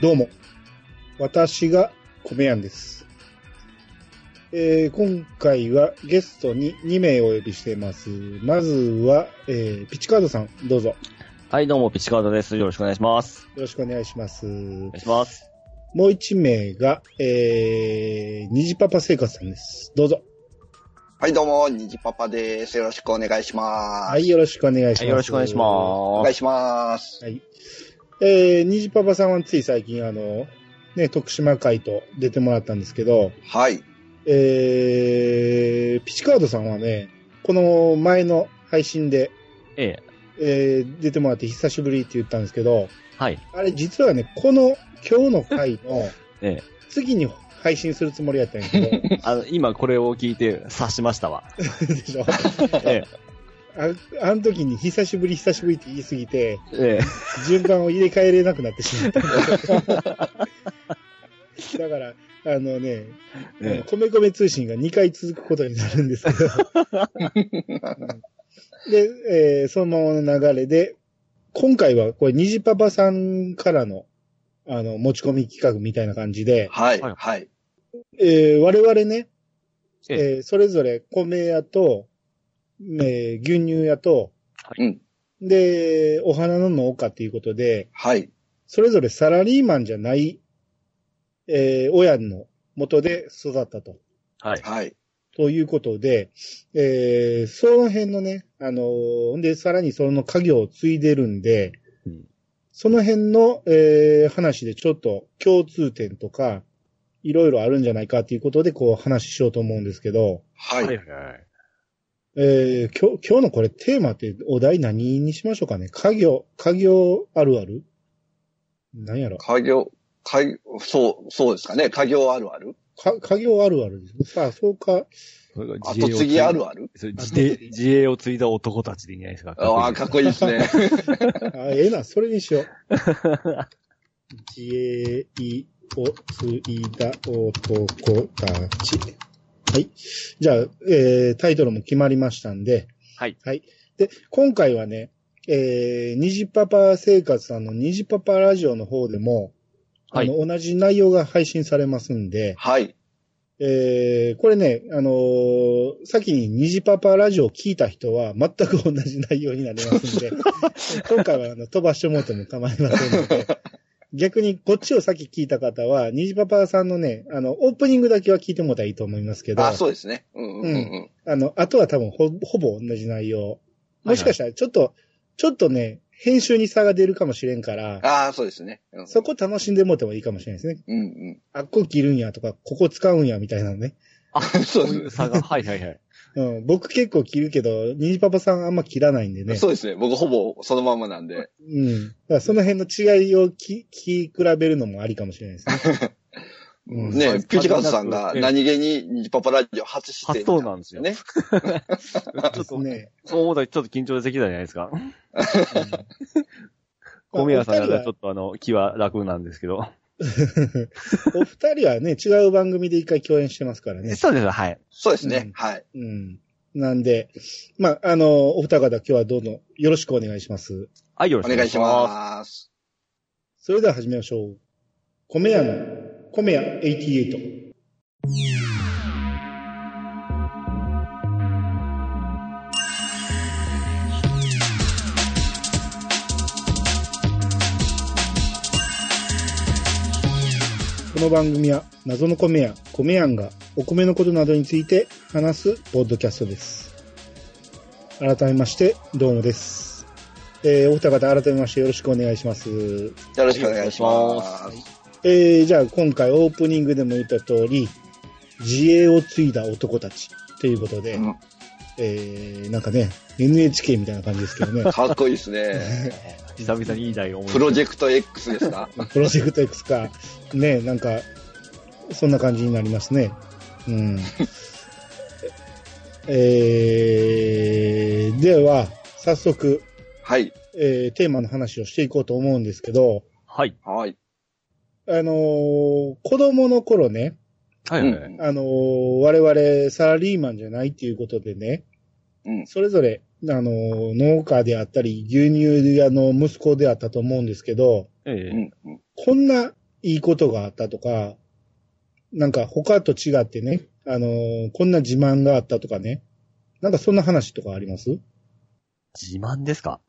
どうも。私が米やんです。えー今回はゲストに2名お呼びしています。まずは、えーピチカードさん、どうぞ。よはい、どうも、ピチカードです。よろしくお願いします。ろしくお願いします。お願いします。もう1名が、えー、虹パパ生活さんです。どうぞ。はい、どうも、にじパパです。よろしくお願いします。はい、よろしくお願いします。はい、よろしくお願いしおます。願いします。はい。えー、虹パパさんはつい最近あの、ね、徳島会と出てもらったんですけど、はい。えー、ピチカードさんはね、この前の配信で、ええ。えー、出てもらって久しぶりって言ったんですけど、はい。あれ実はね、この今日の回の ええ。次に配信するつもりやったんやけど、あの、今これを聞いて察しましたわ。でしょ？えああの時に久しぶり久しぶりって言いすぎて、え。ええ。順番を入れ替えれなくなってしまった。だから、あのね、え米米通信が2回続くことになるんですけど。うんで、えーそのままの流れで、今回はこれ、虹パパさんからの、あの、持ち込み企画みたいな感じで、はい。はいはい。えー我々ね、ええーそれぞれ米屋と、えー牛乳屋と、うん。で、お花の農家っていうことで、はい。それぞれサラリーマンじゃない、えー親の元で育ったと。はい。はい。ということで、えーその辺のね、あのーで、さらにその家業を継いでるんで、うんその辺の、えー話でちょっと共通点とか、いろいろあるんじゃないかということで、こう話ししようと思うんですけど、はい。はい。えー今日、今日のこれテーマってお題何にしましょうかね？家業、家業あるある？何やろ？家業、家、そう、そうですかね。家業あるある？か家業あるあるです。さあ、そうか。後継ぎあるある？自営自営を継いだ男たちでいいんじゃないですか？ああ、かっこいいですね。あ、ええな、それにしよう。自衛を継いだ男たち。はい。じゃあ、えー、タイトルも決まりましたんで。はい。はい。で、今回はね、えー、虹パパ生活さんの虹パパラジオの方でも、はいあの、同じ内容が配信されますんで、はい。えー、これね、あのー先に虹パパラジオを聞いた人は全く同じ内容になりますんで、今回はあの飛ばしてもらっても構いませんので、逆にこっちを先聞いた方は、虹パパさんのね、あの、オープニングだけは聞いてもらったらいいと思いますけど、あそうですね。うんうんうんうん。あの、あとは多分ほほぼ同じ内容。もしかしたらちょっと、ちょっとね、編集に差が出るかもしれんから、ああ、そうですね。うんそこ楽しんでもらってもいいかもしれないですね。うんうん。あっこ切るんやとか、ここ使うんやみたいなのね。あ、そういう差が。はいはいはい。うん、僕結構切るけど、ニジパパさんあんま切らないんでね。そうですね。僕ほぼそのままなんで。うん。だからその辺の違いをき聞き比べるのもありかもしれないですね。うんねはいピューチカーズさんがええ何気にニジパパラジオ初出演初登なんですよね。ちょですっと、ね。そう思ったらちょっと緊張できたじゃないですか。うん小宮さんまあがちょっとあの、気は楽なんですけど。お二人はね、違う番組で一回共演してますからね。そうです、はい。そうですうん。ねはい。うん。なんで、まあ、あの、お二方今日はどうぞよろしくお願いします。はい、よろしくお願いし。ます。それでは始めましょう。米屋の、米屋88。この番組は謎の米屋、米屋がお米のことなどについて話すポッドキャストです。改めまして、どうもです。えー、お二方改めましてよろしくお願いします。よろしくお願いします。えー、じゃあ今回オープニングでも言った通り、自衛を継いだ男たちということで、うんえー、なんかね、NHK みたいな感じですけどね。かっこいいですね。久々にいい題思いプロジェクト X ですか？プロジェクト X か、ね、なんか、そんな感じになりますね。うん。えー、では、早速、はい。えー、テーマの話をしていこうと思うんですけど、はい。はい。あのー子供の頃ね、はいはいはい。あのー我々サラリーマンじゃないっていうことでね、うん。それぞれ、あのー農家であったり、牛乳屋の息子であったと思うんですけど、ええこんないいことがあったとか、なんか他と違ってね、あのーこんな自慢があったとかね。なんかそんな話とかあります？自慢ですか？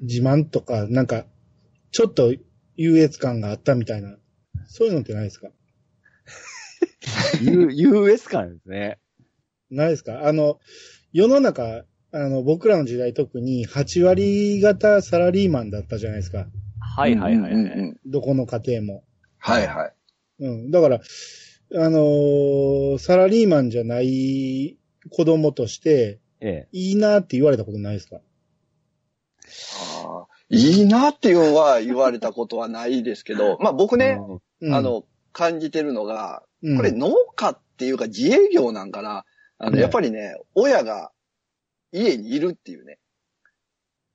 自慢とか、なんか、ちょっと優越感があったみたいな。そういうのってないですか？U- ?US 感ですね。ないですか？あの、世の中、あの、僕らの時代特に8割型サラリーマンだったじゃないですか。はいはいはい、はいうんうんうんどこの家庭も。はいはい。うん。だから、あのーサラリーマンじゃない子供として、ええ。いいなって言われたことないですか？あーいいなっていうのは言われたことはないですけど、まあ僕ね、うんあ、の、感じてるのが、うんこれ農家っていうか自営業なんかな。あの、うんやっぱりね、親が家にいるっていうね。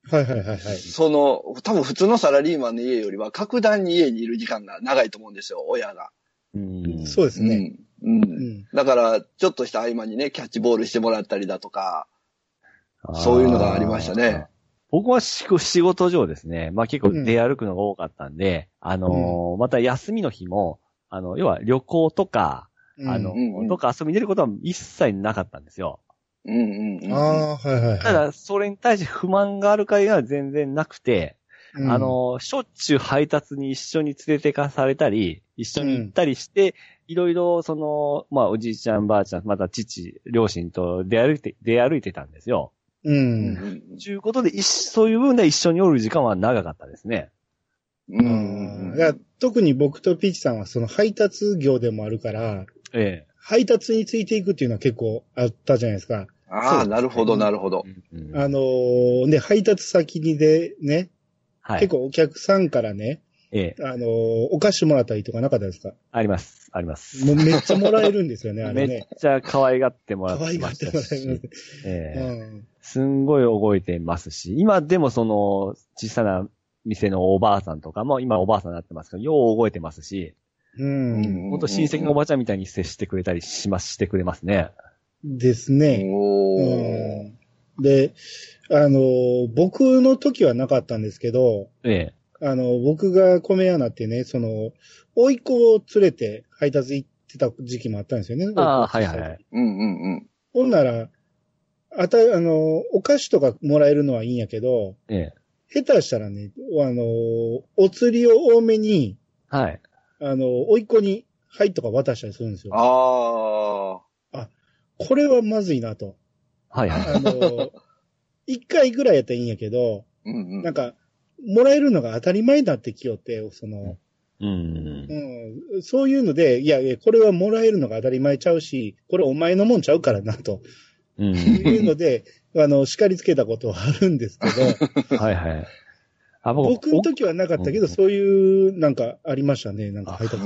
はいはいはいはい。その、多分普通のサラリーマンの家よりは格段に家にいる時間が長いと思うんですよ、親が。うん。そうですね。うん。う。うんん。だから、ちょっとした合間にね、キャッチボールしてもらったりだとか、そういうのがありましたね。僕は仕仕事上ですね、まあ結構出歩くのが多かったんで、あのーまた休みの日も、あの、要は旅行とか、うんあの、うんうんとか遊びに出ることは一切なかったんですよ。うんうんうん。ああ、はいはいはい。ただ、それに対して不満がある会は全然なくて、うんあ、の、しょっちゅう配達に一緒に連れてかされたり、一緒に行ったりして、いろいろ、その、まあ、おじいちゃん、ばあちゃん、また父、両親と出歩いて、出歩いてたんですよ。う。うんんちゅうことで、そういう分で一緒におる時間は長かったですね。うんうんうんいや特に僕とピーチさんはその配達業でもあるから、え配達についていくっていうのは結構あったじゃないですか。ああ、なるほど、なるほどあのーで、配達先にでね、はい。結構お客さんからね、ええ。あのーお菓子もらったりとかなかったですか？あります。あります。もうめっちゃもらえるんですよね、あれめっね。ちゃ可愛がってもらって可愛がっましてたし。もらえます。ええうんすんごい覚えてますし、今でもその、小さな店のおばあさんとかも、今おばあさんになってますけど、よう覚えてますし、うん。ほんと親戚のおばちゃんみたいに接してくれたりします、してくれますね。ですね。おで、あのー僕の時はなかったんですけど、ええ。あの、僕が米屋なってね、その、甥いっ子を連れて配達行ってた時期もあったんですよね。ああ、はいはいはい。うんうんうん。ほんなら、あた、あの、お菓子とかもらえるのはいいんやけど、ええ。下手したらね、あの、お釣りを多めに、はい。あの、甥いっ子に、はいとか渡したりするんですよ。ああ。これはまずいなと。はいはい。あの、一回ぐらいやったらいいんやけど、うんうん。なんか、もらえるのが当たり前になってきよって、その、うん。うん、そういうので、いやいや、これはもらえるのが当たり前ちゃうし、これお前のもんちゃうからな、とうん。いうので、あの、叱りつけたことはあるんですけど、はいはい。あ、僕の時はなかったけど、うんそういう、なんかありましたね、なんか配達。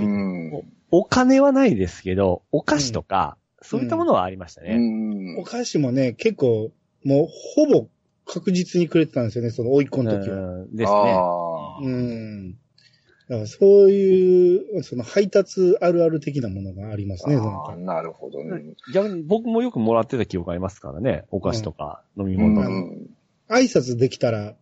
おお金はないですけど、お菓子とか、そういったものはありましたうね。んお菓子もね、結構、もう、ほぼ確実にくれてたんですよね、その、甥いっ子の時は。うんですね。うん。だからそういう、その配達あるある的なものがありますね、なんか。あーなるほどね。逆に僕もよくもらってた記憶ありますからね。お菓子とか飲みう物とか。ん。挨拶できたら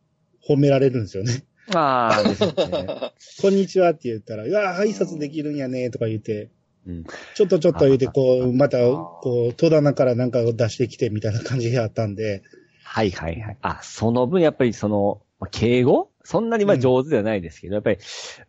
褒められるんですよね。ああ、ですね。こんにちはって言ったら、うわ、挨拶できるんやね、とか言って、うん。ちょっとちょっと言って、こう、また、こう、戸棚からなんかを出してきてみたいな感じがあったんで、はいはいはい。あ、その分やっぱりその、まあ敬語？そんなにまあ上手ではないですけど、やっぱり、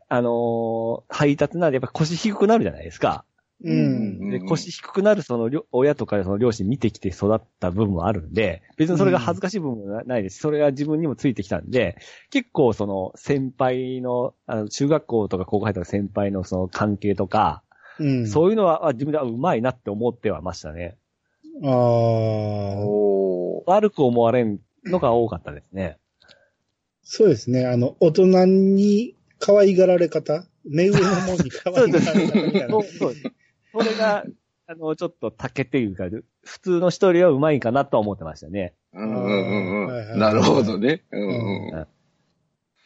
あのー配達なんでやっぱ腰低くなるじゃないですか。ううんん。で、腰低くなるその親とかその両親見てきて育った部分もあるんで、別にそれが恥ずかしい部分もなないですし、それが自分にもついてきたんで、結構その先輩の、あの、中学校とか高校入った先輩のその関係とか、うん。そういうのはあ自分ではうまいなって思ってはましたね。ああ。悪く思われんのが多かったですね。そうですね。あの、大人に可愛がられ方？目上のもんに可愛がられ方みたいなそう。そうです。それが、あの、ちょっと竹っていうか、普通の人よりはうまいかなとは思ってましたね。うんうんうん。なるほどね。うんうん。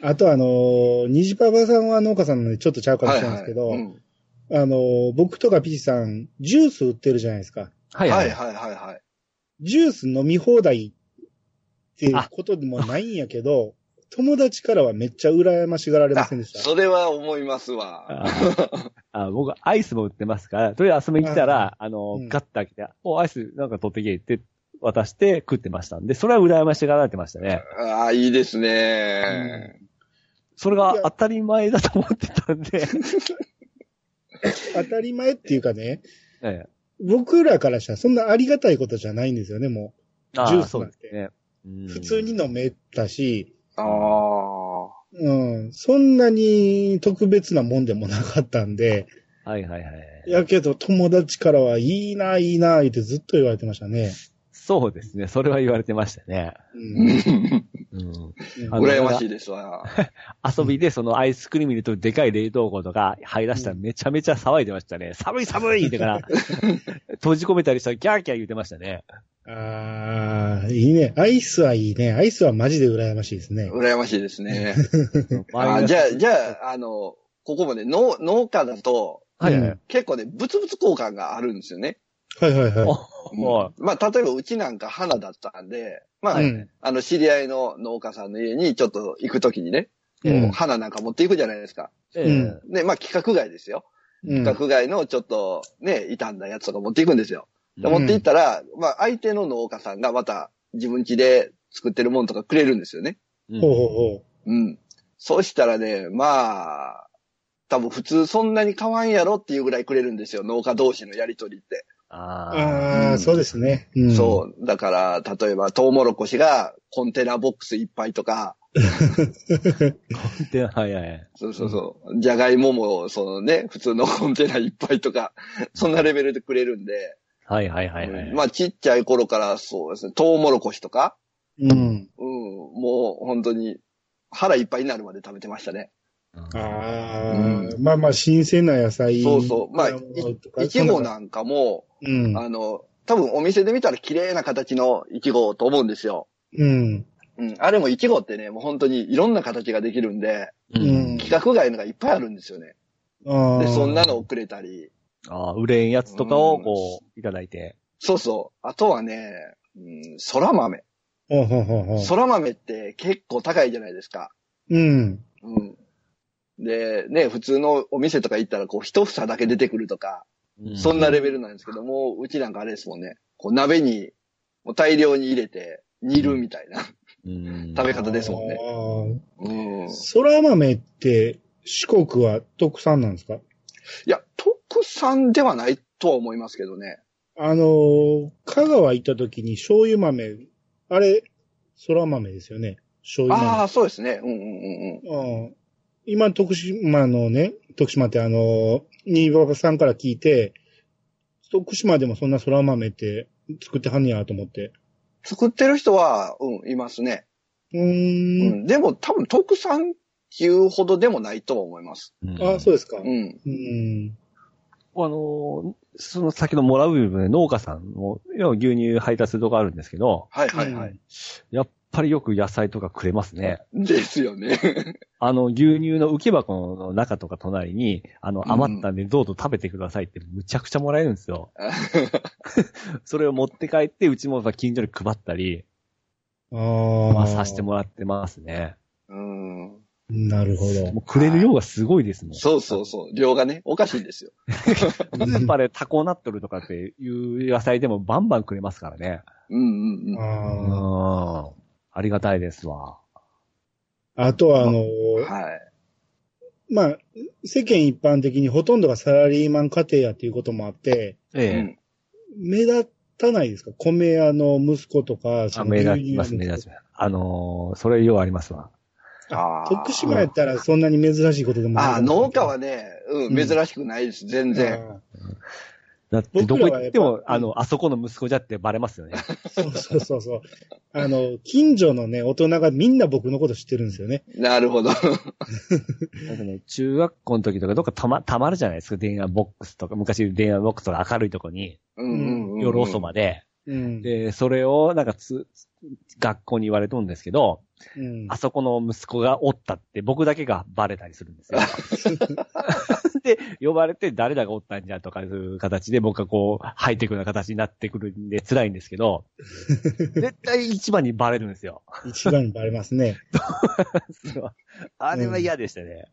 あとあのー、虹パパさんは農家さんなのでちょっとちゃうかもしれないですけど、はいはいあのー、僕とかピチさん、ジュース売ってるじゃないですか。はいはいはいはいはい。ジュース飲み放題ってことでもないんやけど、友達からはめっちゃ羨ましがられまあせんでした？それは思いますわ。ああ僕、アイスも売ってますから、とりあえず遊びに来たら、あの、うんガッと開けて、お、アイスなんか取ってきてって渡して食ってましたんで、それは羨ましがられてましたね。ああ、いいですね。それが当たり前だと思ってたんで。当たり前っていうかね、ええ僕らからしたらそんなありがたいことじゃないんですよね、もああジュースそうなんてですね。うんう。普通に飲めたし、ああ。うん、そんなに特別なもんでもなかったんで、はいはいはい。やけど友達からはいいな、いいな、ってずっと言われてましたね。そうですね。それは言われてましたね。うん うん。羨ましいですわ。遊びでそのアイスクリーム入れとでかい冷凍庫とか入らしたらめちゃめちゃ騒いでましたね。寒い寒いってから、閉じ込めたりしたらギャーギャー言ってましたね。ああ、いいね。アイスはいいね。アイスはマジで羨ましいですね。羨ましいですね。あじゃあ、じゃあ、あの、ここもね、農、農家だと、はい結構ね、物々交換があるんですよね。はいはいはい。おうんまあ、例えばうちなんか花だったんで、まあ、うんあの、知り合いの農家さんの家にちょっと行くときにね、うん花なんか持っていくじゃないですか。えうんえで、まあ、規格外ですよ。うん規格外のちょっとね、傷んだやつとか持っていくんですよ。でうん持っていったら、まあ、相手の農家さんがまた自分家で作ってるものとかくれるんですよね。うんほうほうほうん。そうしたらね、まあ、多分普通そんなに買わんやろっていうぐらいくれるんですよ。農家同士のやりとりって。う。あああ、うんそうですね。うん、そう。だから、例えば、トウモロコシがコンテナボックスいっぱいとか、あ。で、はいはい。そうそうそう。じゃがいもも、そのね、普通のコンテナいっぱいとか、そんなレベルでくれるんで、はいはいはいはい。まあ、ちっちゃい頃からそうですね、トウモロコシとか、うん。うん、もう本当に腹いっぱいになるまで食べてましたね。ああ、うまあまあ、新鮮な野菜。そうそうまあいちご。なんかも、そんなあの、多分お店で見たら綺麗な形のいちごと思うんですよ。うん。うん。あれもいちごってね、もう本当にいろんな形ができるんで、ううんん。規格外のがいっぱいあるんですよね。ああ。で、そんなのをくれたり、ああ、売れんやつとかをこう、いただいて。そうそう。あとはね、うん、空豆。ほうほうほうほう。空豆って結構高いじゃないですか。うん。うん。で、ね、普通のお店とか行ったら、こう、一房だけ出てくるとか、うそんなレベルなんですけども、うちなんかあれですもんね。こう、鍋に、もう大量に入れて、煮るみたいなうん食べ方ですもんね。ね。うん。い空豆って四国は特産なんですか？や、特産ではないとは思いますけどね。あのー、香川行った時に醤油豆、あれ、空豆ですよね。醤油豆。ああ、そうですね。うんうんうんうん。うん今、徳島のね、徳島ってあの、新葉さんから聞いて、徳島でもそんな空豆って作ってはんねやと思って。作ってる人は、うん、いますね。うー。うんん。でも多分特産っていうほどでもないとは思います。うんあ、そうですか。うん。うん。あの、その先のもらう部分で農家さんも、要は牛乳配達とこあるんですけど、はいはいはい。やっぱりよく野菜とかくれますね。ですよね。あの、牛乳の受け箱の中とか隣に、あの、うん余ったんでどうぞ食べてくださいってむちゃくちゃもらえるんですよ。それを持って帰って、うちもやっぱ近所に配ったり。まあ、させてもらってますね。うん。なるほど。もうくれる量がすごいですもん。そうそうそう。量がね、おかしいんですよ。スーパーでタコナットルとかっていう野菜でもバンバンくれますからね。うんうんうん。うあん。ありがたいですわ。あ。あとは、あの、はい。まあ、世間一般的にほとんどがサラリーマン家庭やっていうこともあって、ええ。うん目立たないですか？米屋の息子とか、あ、その目立ちます、目の立ちます。あのーそれようありますわ。あー徳島やったらそんなに珍しいことでもないあ農家はね、う、うんん珍しくないです、全然。あだってどこ行ってもあの、あそこの息子じゃってバレますよね。ーそうそうそうそう。あの、近所のね、大人がみんな僕のこと知ってるんですよね。なるほど。なんかね、中学校の時とかどっかたま、たまるじゃないですか。電話ボックスとか、昔電話ボックスとか明るいとこに、うんうんうん夜遅まで。うん。で、それをなんかつ、学校に言われとるんですけど、うんあそこの息子がおったって僕だけがバレたりするんですよ。で、呼ばれて誰だがおったんじゃとかいう形で僕がこう、ハイテクな形になってくるんで辛いんですけど、絶対一番にバレるんですよ。一番にバレますね。あれは嫌でしたね。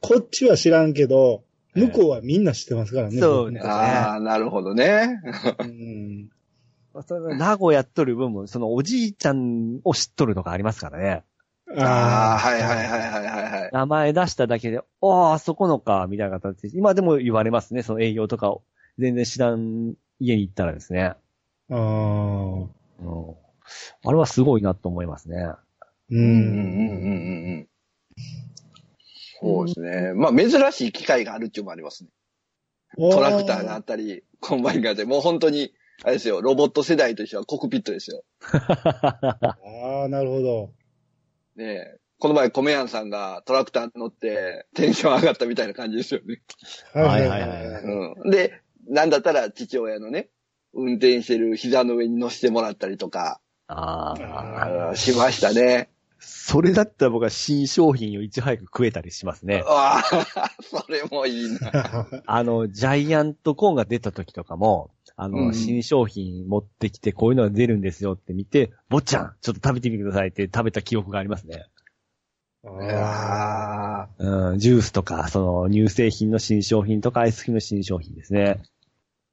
こっちは知らんけど、向こうはみんな知ってますからね。そうですねああ、なるほどね。うん。その名古屋っとる分も、そのおじいちゃんを知っとるとかありますからね。ああ、はいはいはいはいはいはい。名前出しただけで、ああ、あそこのか、みたいな形で、今でも言われますね、その営業とかを。全然知らん家に行ったらですね。ああ。うん。あれはすごいなと思いますね。う。うんうんうんうんうん。そうですね。まあ、珍しい機会があるっていうのもありますね。トラクターがあったり、コンバインがあって、もう本当に、あれですよ、ロボット世代としてはコックピットですよ。ああ、なるほど。ねえ。この前、コメヤンさんがトラクターに乗ってテンション上がったみたいな感じですよね。はいはいはいはいはい。うん。で、なんだったら父親のね、運転してる膝の上に乗せてもらったりとか、ああ。うんしましたね。それだったら僕は新商品をいち早く食えたりしますね。ああ、それもいいな。あの、ジャイアントコーンが出た時とかも、あの、うん新商品持ってきてこういうのが出るんですよって見て、坊ちゃん、ちょっと食べてみてくださいって食べた記憶がありますね。ああ。うん、ジュースとか、その乳製品の新商品とかアイスクリームの新商品ですね。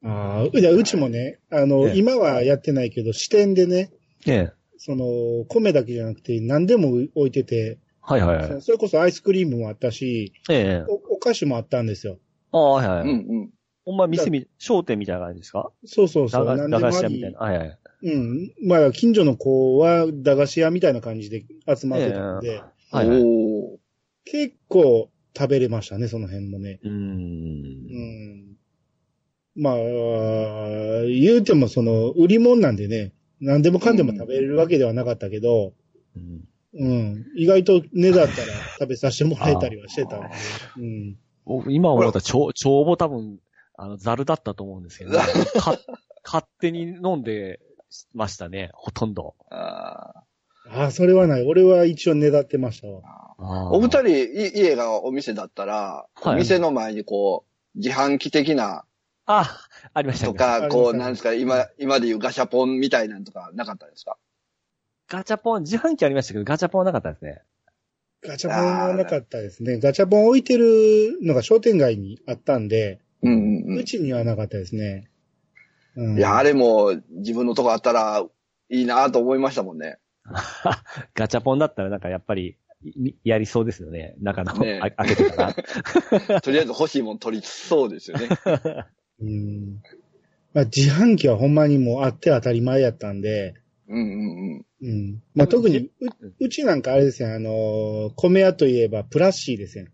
ああ、いやうちもね、あの、ええ今はやってないけど、支店でね、ええ。その、米だけじゃなくて何でも置いてて、はいはいはい。それこそアイスクリームもあったし、ええ。おお菓子もあったんですよ。ああ、はいはい。うんうん。ほんま店み、商店みたいな感じですか？そうそうそう。駄菓子屋みたいな。はいはい。うん。まあ、近所の子は駄菓子屋みたいな感じで集まってたんで、はいはい。うおー結構食べれましたね、その辺もね。ー。うんん。まあ、言うてもその、売り物なんでね、何でもかんでも食べれるわけではなかったけど、うんうん。意外と値だったら食べさせてもらえたりはしてたんで。うん。僕今思ったら、帳帳簿多分、あの、ザルだったと思うんですけど、か勝手に飲んでましたね、ほとんど。あああ、それはない。俺は一応値だってましたわ。ーお二人、い家がお店だったら、はいお店の前にこう、自販機的なあ、ありましたとね。か、こう、なんですか、今、今でいうガシャポンみたいなんとかなかったですか？ガチャポン、自販機ありましたけど、ガチャポンはなかったですね。ガチャポンはなかったですね。ガチャポン置いてるのが商店街にあったんで、うんうんううちにはなかったですね。うん、ん。いや、あれも自分のとこあったらいいなと思いましたもんね。ガチャポンだったらなんかやっぱり、いやりそうですよね。中の、ね開けてたら。とりあえず欲しいもん取りそうですよね。うん。まあ、自販機はほんまにもうあって当たり前やったんで、うんうんうん。うん。まあ、特にう、うちなんかあれですよ、あのー米屋といえばプラッシーですよ。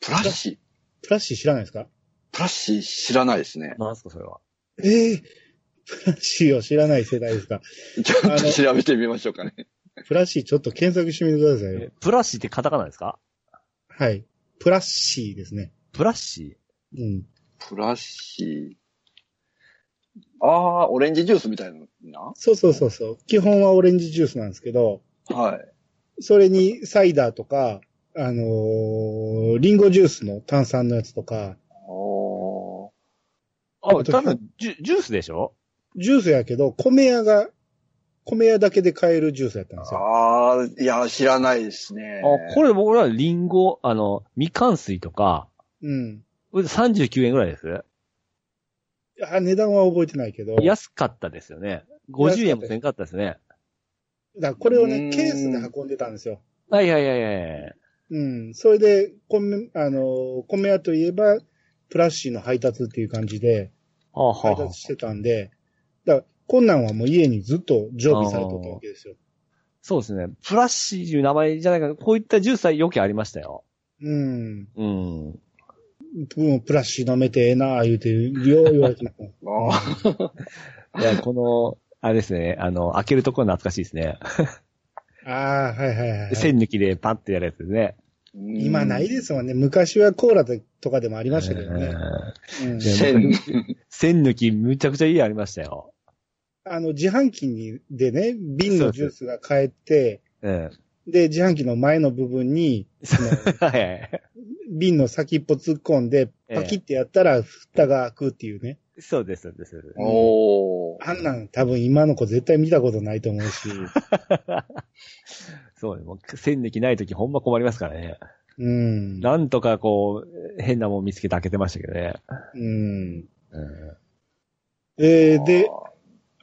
プラッシー？プラッシー知らないですか？プラッシー知らないですね。なんすか、それは？ええプラッシーを知らない世代ですか？ちょっと調べてみましょうかね。プラッシーちょっと検索してみてください。プラッシーってカタカナですか？はい。プラッシーですね。プラッシうん。プラッシー。ああ、オレンジジュースみたいな？そうそうそうそう。基本はオレンジジュースなんですけど、はい。それにサイダーとか、あのーリンゴジュースの炭酸のやつとか。あ、あとただジュ、ジュースでしょ？ジュースやけど、米屋が、米屋だけで買えるジュースやったんですよ。ああ、いや、知らないですね。あ、これ僕らリンゴ、あの、みかん水とか、うん。これで39円ぐらいです？あ、値段は覚えてないけど、安かったですよね。50円もせんかったですね。らこれをね、ケースで運んでたんですよ。はいはいはいはい。うん。それで、米、あのー、米屋といえば、プラッシーの配達っていう感じで、配達してたんで、だから、こんなんはもう家にずっと常備されとったわけですよ。そうですね。プラッシーという名前じゃないかな。こういったジュースはよくありましたよ。うん。うん。もうプラッシー飲めてええなあ言うて、よう言われてます。あいや、この、あれですね、あの、開けるところ懐かしいですね。ああ、はいはいはい。線抜きでパッてやるやつですね。ー今ないですもんね。昔はコーラとかでもありましたけどね。線。線抜きむちゃくちゃいいありましたよ。あの、自販機にでね、瓶のジュースが買えて、えで、自販機の前の部分に、そのはいはい。瓶の先っぽ突っ込んで、ええパキってやったら、蓋が開くっていうね。そうです、そうです。おー。あんなん多分今の子絶対見たことないと思うし。そうね。もう、戦歴ないときほんま困りますからね。うん。なんとかこう、変なもん見つけて開けてましたけどね。うん。うん。えーで、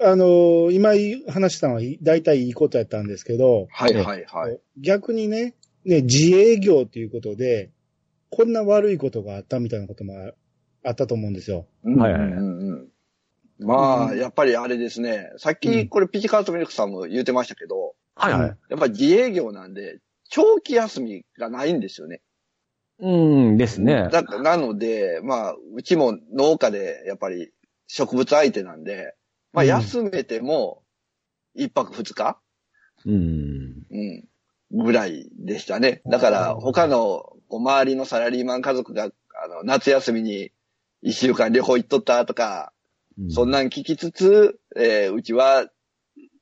あのー今話したのは大体いいことやったんですけど、はいはいはい。逆にね、ね、自営業ということで、こんな悪いことがあったみたいなこともああったと思うんですよ。はいはいはいうんうんうんまあ、うんやっぱりあれですね。さっきこれピチカートミルクさんも言ってましたけど、はいはい。やっぱり自営業なんで、長期休みがないんですよね。うんですね。だなので、まあ、うちも農家でやっぱり植物相手なんで、まあうん休めても一泊二日、うん。うん、ぐらいでしたね。だから他のこう周りのサラリーマン家族があの夏休みに一週間旅行行っとったとか、そんな。なん聞きつつ、えーうちは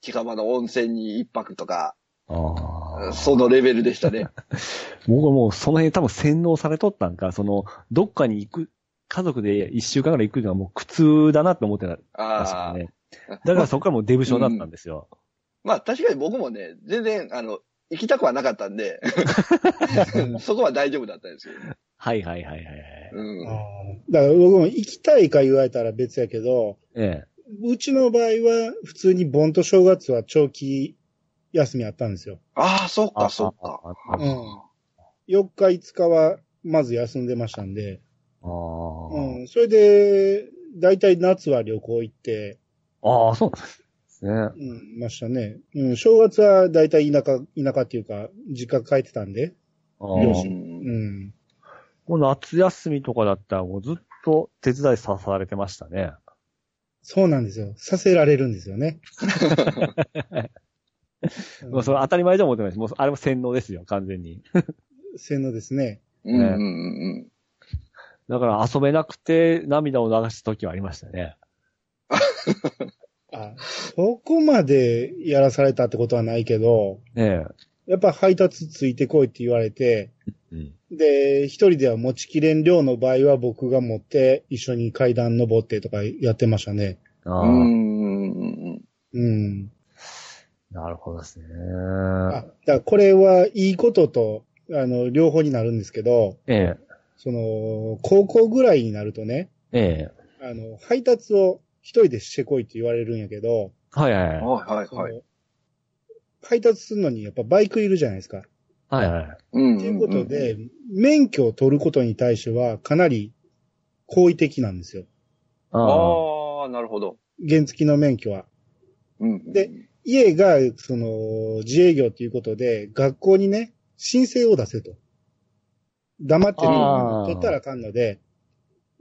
近場の温泉に一泊とか、ああ。そのレベルでしたね。僕はもうその辺多分洗脳されとったんか、その、どっかに行く、家族で一週間ぐらい行くのはもう苦痛だなって思ってたんですああ、よね。だからそこからもうデブ症だったんですよ。まあ確かに僕もね、全然、あの、行きたくはなかったんで、そこは大丈夫だったんですよ。はいはいはいはいはい。うん。だから僕も行きたいか言われたら別やけど、ええ。うちの場合は普通に盆と正月は長期休みあったんですよ。ああ、そっか、そっか。ああうん。4日5日はまず休んでましたんで、あうん。それで、だいたい夏は旅行行って、あ。ああ、そうなんですね。うん、ましたね。うん、正月はだいたい田舎、田舎っていうか、実家帰ってたんで、ああ両親うんうん。もう夏休みとかだったらもうずっと手伝いさされてましたね。そうなんですよ。させられるんですよね。まあそれ当たり前じゃ思ってないし、もうあれも洗脳ですよ、完全に。洗脳ですね。うんうんうんだから遊べなくて涙を流す時はありましたね。あ、そこまでやらされたってことはないけど、えやっぱ配達ついてこいって言われて、え。うん。で、一人では持ちきれん量の場合は僕が持って一緒に階段登ってとかやってましたね。ああ、うん。うんうんうん。なるほどですね。あ、だからこれはいいことと、あの、両方になるんですけど、ええ。その、高校ぐらいになるとね、ええ。あの、配達を一人でしてこいって言われるんやけど、はいはいはい。はいはいそはい。の配達するのにやっぱバイクいるじゃないですか。はいはい。うんということで、免許を取ることに対してはかなり好意的なんですよ。ああ。なるほど。原付の免許は。うん。で、家が、その、自営業ということで、学校にね、申請を出せと。黙ってあー取ったらあかんので、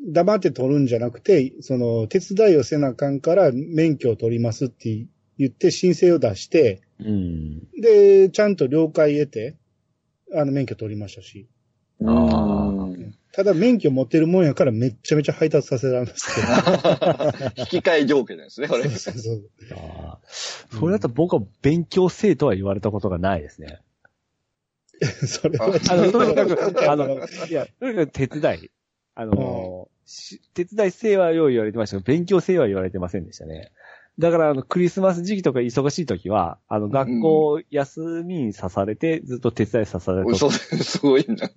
黙って取るんじゃなくて、その、手伝いをせなあかんから免許を取りますって言って申請を出して、うん。で、ちゃんと了解得て、あの、免許取りましたし。あうんただ免許持ってるもんやからめっちゃめちゃ配達させられますけ 引き換え条件ですね、これど。。そうそうそう。ああ。それだと僕は勉強せえとは言われたことがないですね。それはあの、とにかく、あの、いや、とにかく手伝い。あの、し手伝いせえはよう言われてましたけど、勉強せえは言われてませんでしたね。だから、あの、クリスマス時期とか忙しい時は、あの、学校休みにさされて、ずっと手伝いさされて嘘 すごいな。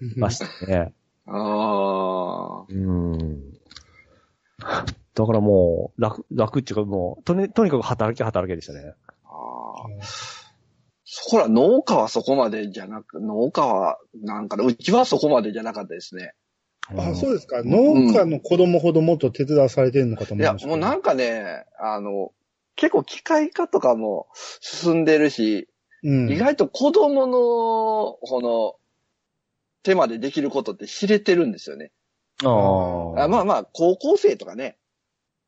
ましたね。ああ。うん。だからもう、楽、楽っていうかもう、とに、とにかく働き働けでしたね。ああ。そこら、農家はそこまでじゃなく、農家は、なんかな、うちはそこまでじゃなかったですね。あ、そうですか。農家の子供ほどもっと手伝わされてるのかといや、思いました。もうなんかね、あの、結構機械化とかも進んでるし、うん。意外と子供の、この、手までできることって知れてるんですよね。ああ。あまあまあ、高校生とかね、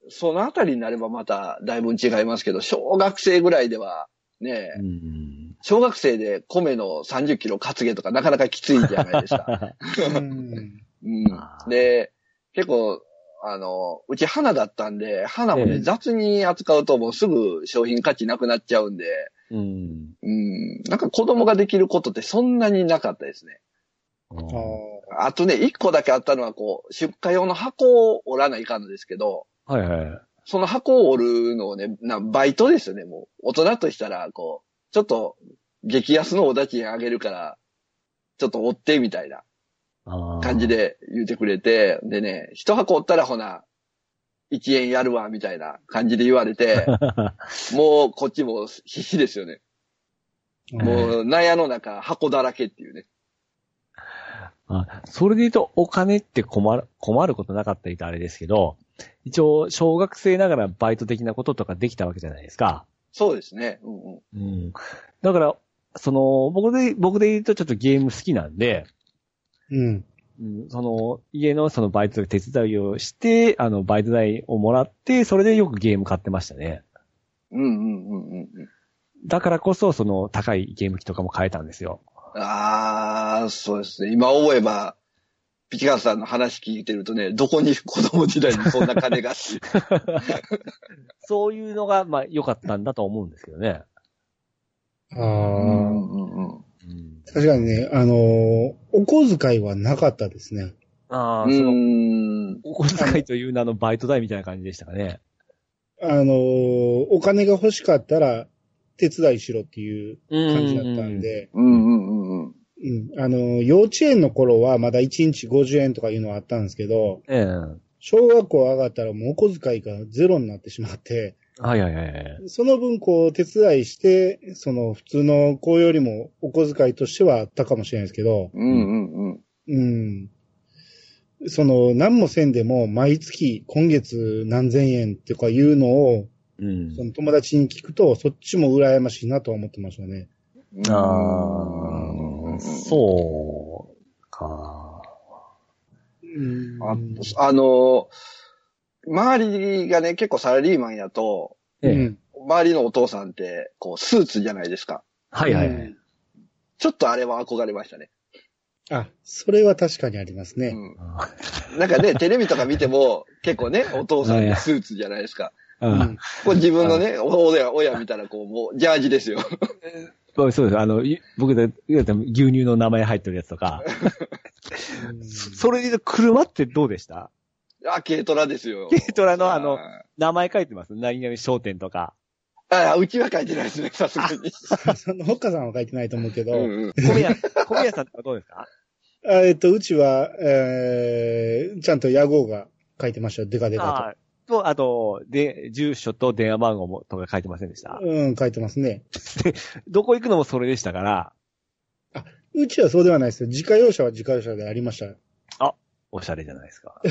そのあたりになればまただいぶ違いますけど、小学生ぐらいでは、ね、うん。小学生で米の30キロ担げとかなかなかきついじゃないですか。うん。うんで、結構、あの、うち花だったんで、花もね、ええ雑に扱うともうすぐ商品価値なくなっちゃうんで、うん。うん。なんか子供ができることってそんなになかったですね。あとね、一個だけあったのは、こう、出荷用の箱を折らないかんのですけど、はいはい。その箱を折るのをね、なバイトですよね、もう。大人としたら、こう、ちょっと、激安のおだちあげるから、ちょっと折って、みたいな感じ。で言ってくれて、でね、一箱折ったらほな、1円やるわ、みたいな感じで言われて、もうこっちも必死ですよね。あ。もう、納屋の中、箱だらけっていうね。あそれで言うと、お金って困る、困ることなかったりとあれですけど、一応、小学生ながらバイト的なこととかできたわけじゃないですか。そうですね。うんうん。うん。だから、その、僕で、僕で言うとちょっとゲーム好きなんで、うん。うん、その、家のそのバイトで手伝いをして、あの、バイト代をもらって、それでよくゲーム買ってましたね。うんうんうんうんうん。だからこそ、その、高いゲーム機とかも買えたんですよ。ああ、そうですね。今思えば、ピチカーさんの話聞いてるとね、どこに子供時代にそんな金が？そういうのが、まあ、良かったんだと思うんですけどね。うんうんうん。うん。確かにね、あのーお小遣いはなかったですね。ああ、うその、ん。お小遣いという名のバイト代みたいな感じでしたかね。あのーお金が欲しかったら手伝いしろっていう感じだったんで、うんうんうんうん。うん。あのー幼稚園の頃はまだ1日50円とかいうのはあったんですけど、ええ小学校上がったらもうお小遣いがゼロになってしまって、はいはいはいはい。その分こう手伝いして、その普通の子よりもお小遣いとしてはあったかもしれないですけど、うんうんうん。うん。その何もせんでも毎月今月何千円とかいうのをうんそ。の友達に聞くとそっちも羨ましいなとは思ってましたね。ああ、そうか。うんああの、周りがね、結構サラリーマンやと、ええうん周りのお父さんって、こう、スーツじゃないですか。はいはいはい。ちょっとあれは憧れましたね。あ、それは確かにありますね。うん。あなんかね、テレビとか見ても、結構ね、お父さんでスーツじゃないですか。うんこれ自分のね、親、親見たらこう、もう、ジャージですよ。そうです。あの、い僕で牛乳の名前入ってるやつとか。そそれで車ってどうでした？あ、軽トラですよ。軽トラのあのあ名前書いてます？何々商店とか。あ、うちは書いてないですね、さすがに。その、ほっかさんは書いてないと思うけど、うんうん。米屋、米屋さんとかどうですか？あえっと、うちは、えー、ちゃんと屋号が書いてましたよ。デカデカああと、あと、で、住所と電話番号もとか書いてませんでした？と。うん、書いてますね。どこ行くのもそれでしたから、うちはそうではないですよ。自家用車は自家用車でありました。おしゃれじゃないですか。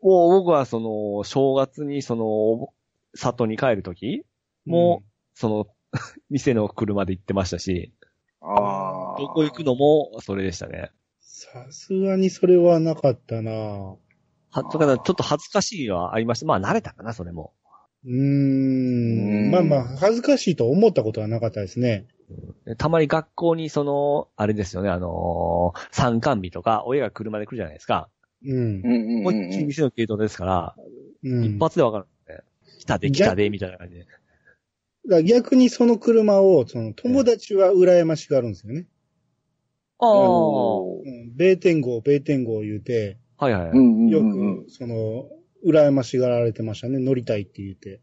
もう僕はその、正月にその、里に帰るときも、その、店の車で行ってましたし、ああ。どこ行くのもそれでしたね。さすがにそれはなかったなは、だからちょっと恥ずかしいのはありました。まあ慣れたかな、それも。うーん。まあまあ、恥ずかしいと思ったことはなかったですね。たまに学校にその、あれですよね、あのー参観日とか、親が車で来るじゃないですか。うんう。んうんこっ。ち店の系統ですから、うん、一発でわかるんですね。来たで来たで、みたいな感じで。だから逆にその車を、その友達は羨ましがるんですよね。ああ、おーうん、米天号、米天号言うて、はいはい。よく、その、羨ましがられてましたね。乗りたいって言って。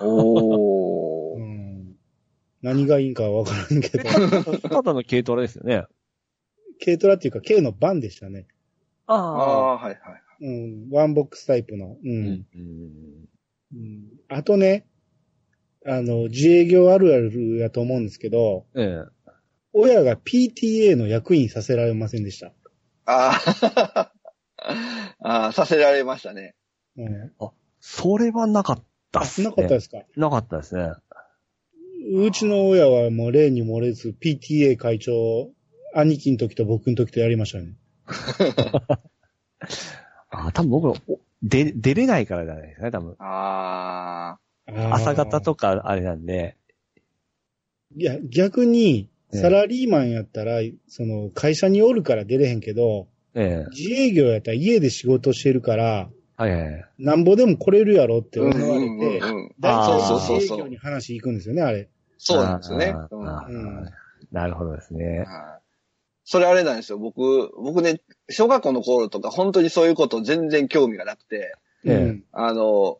うおー。ん。何がいいんかはわからんけど。ただの軽トラですよね。軽トラっていうか、軽のバンでしたね。あああ、はいはい。うん。ワンボックスタイプの。う。うんん。うんうんあとね、あの、自営業あるあるやと思うんですけど、ええ。親が PTA の役員させられませんでした。あ あ。ああ、させられましたね。うん。それはなかったっすね。なかったですか？なかったですね。うちの親はもう例に漏れず PTA 会長、兄貴の時と僕の時とやりましたね。あ多分僕、おで、出れないからじゃないですかね、多分。あ朝方とか。かあれなんで。いや、逆に、ええサラリーマンやったら、その、会社におるから出れへんけど、ええ。自営業やったら家で仕事してるから、はいはいはい。なんぼでも来れるやろって思われて、大体そうそうそう営業に話行くんですよね、あれ。そうなんですよね。なるほどですね。はいそれあれなんですよ。僕、僕ね、小学校の頃とか本当にそういうこと全然興味がなくて、あの、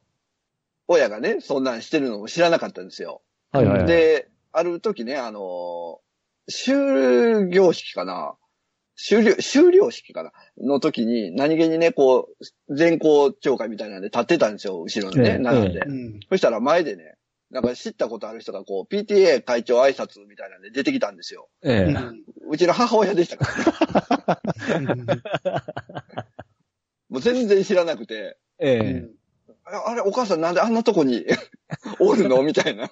親がね、そんなんしてるのも知らなかったんですよ。はいはいはい。で、ある時ね、あの、終業式かな終了、終了式かなの時に、何気にね、こう、全校長会みたいなんで立ってたんですよ、後ろにね、ええ並んで。うん。そしたら前でね、なんか知ったことある人がこう、PTA 会長挨拶みたいなんで出てきたんですよ。ええ。うちの母親でしたから、ね、もう全然知らなくて、ええ。うんああれ、お母さんなんであんなとこに おるの？みたいな。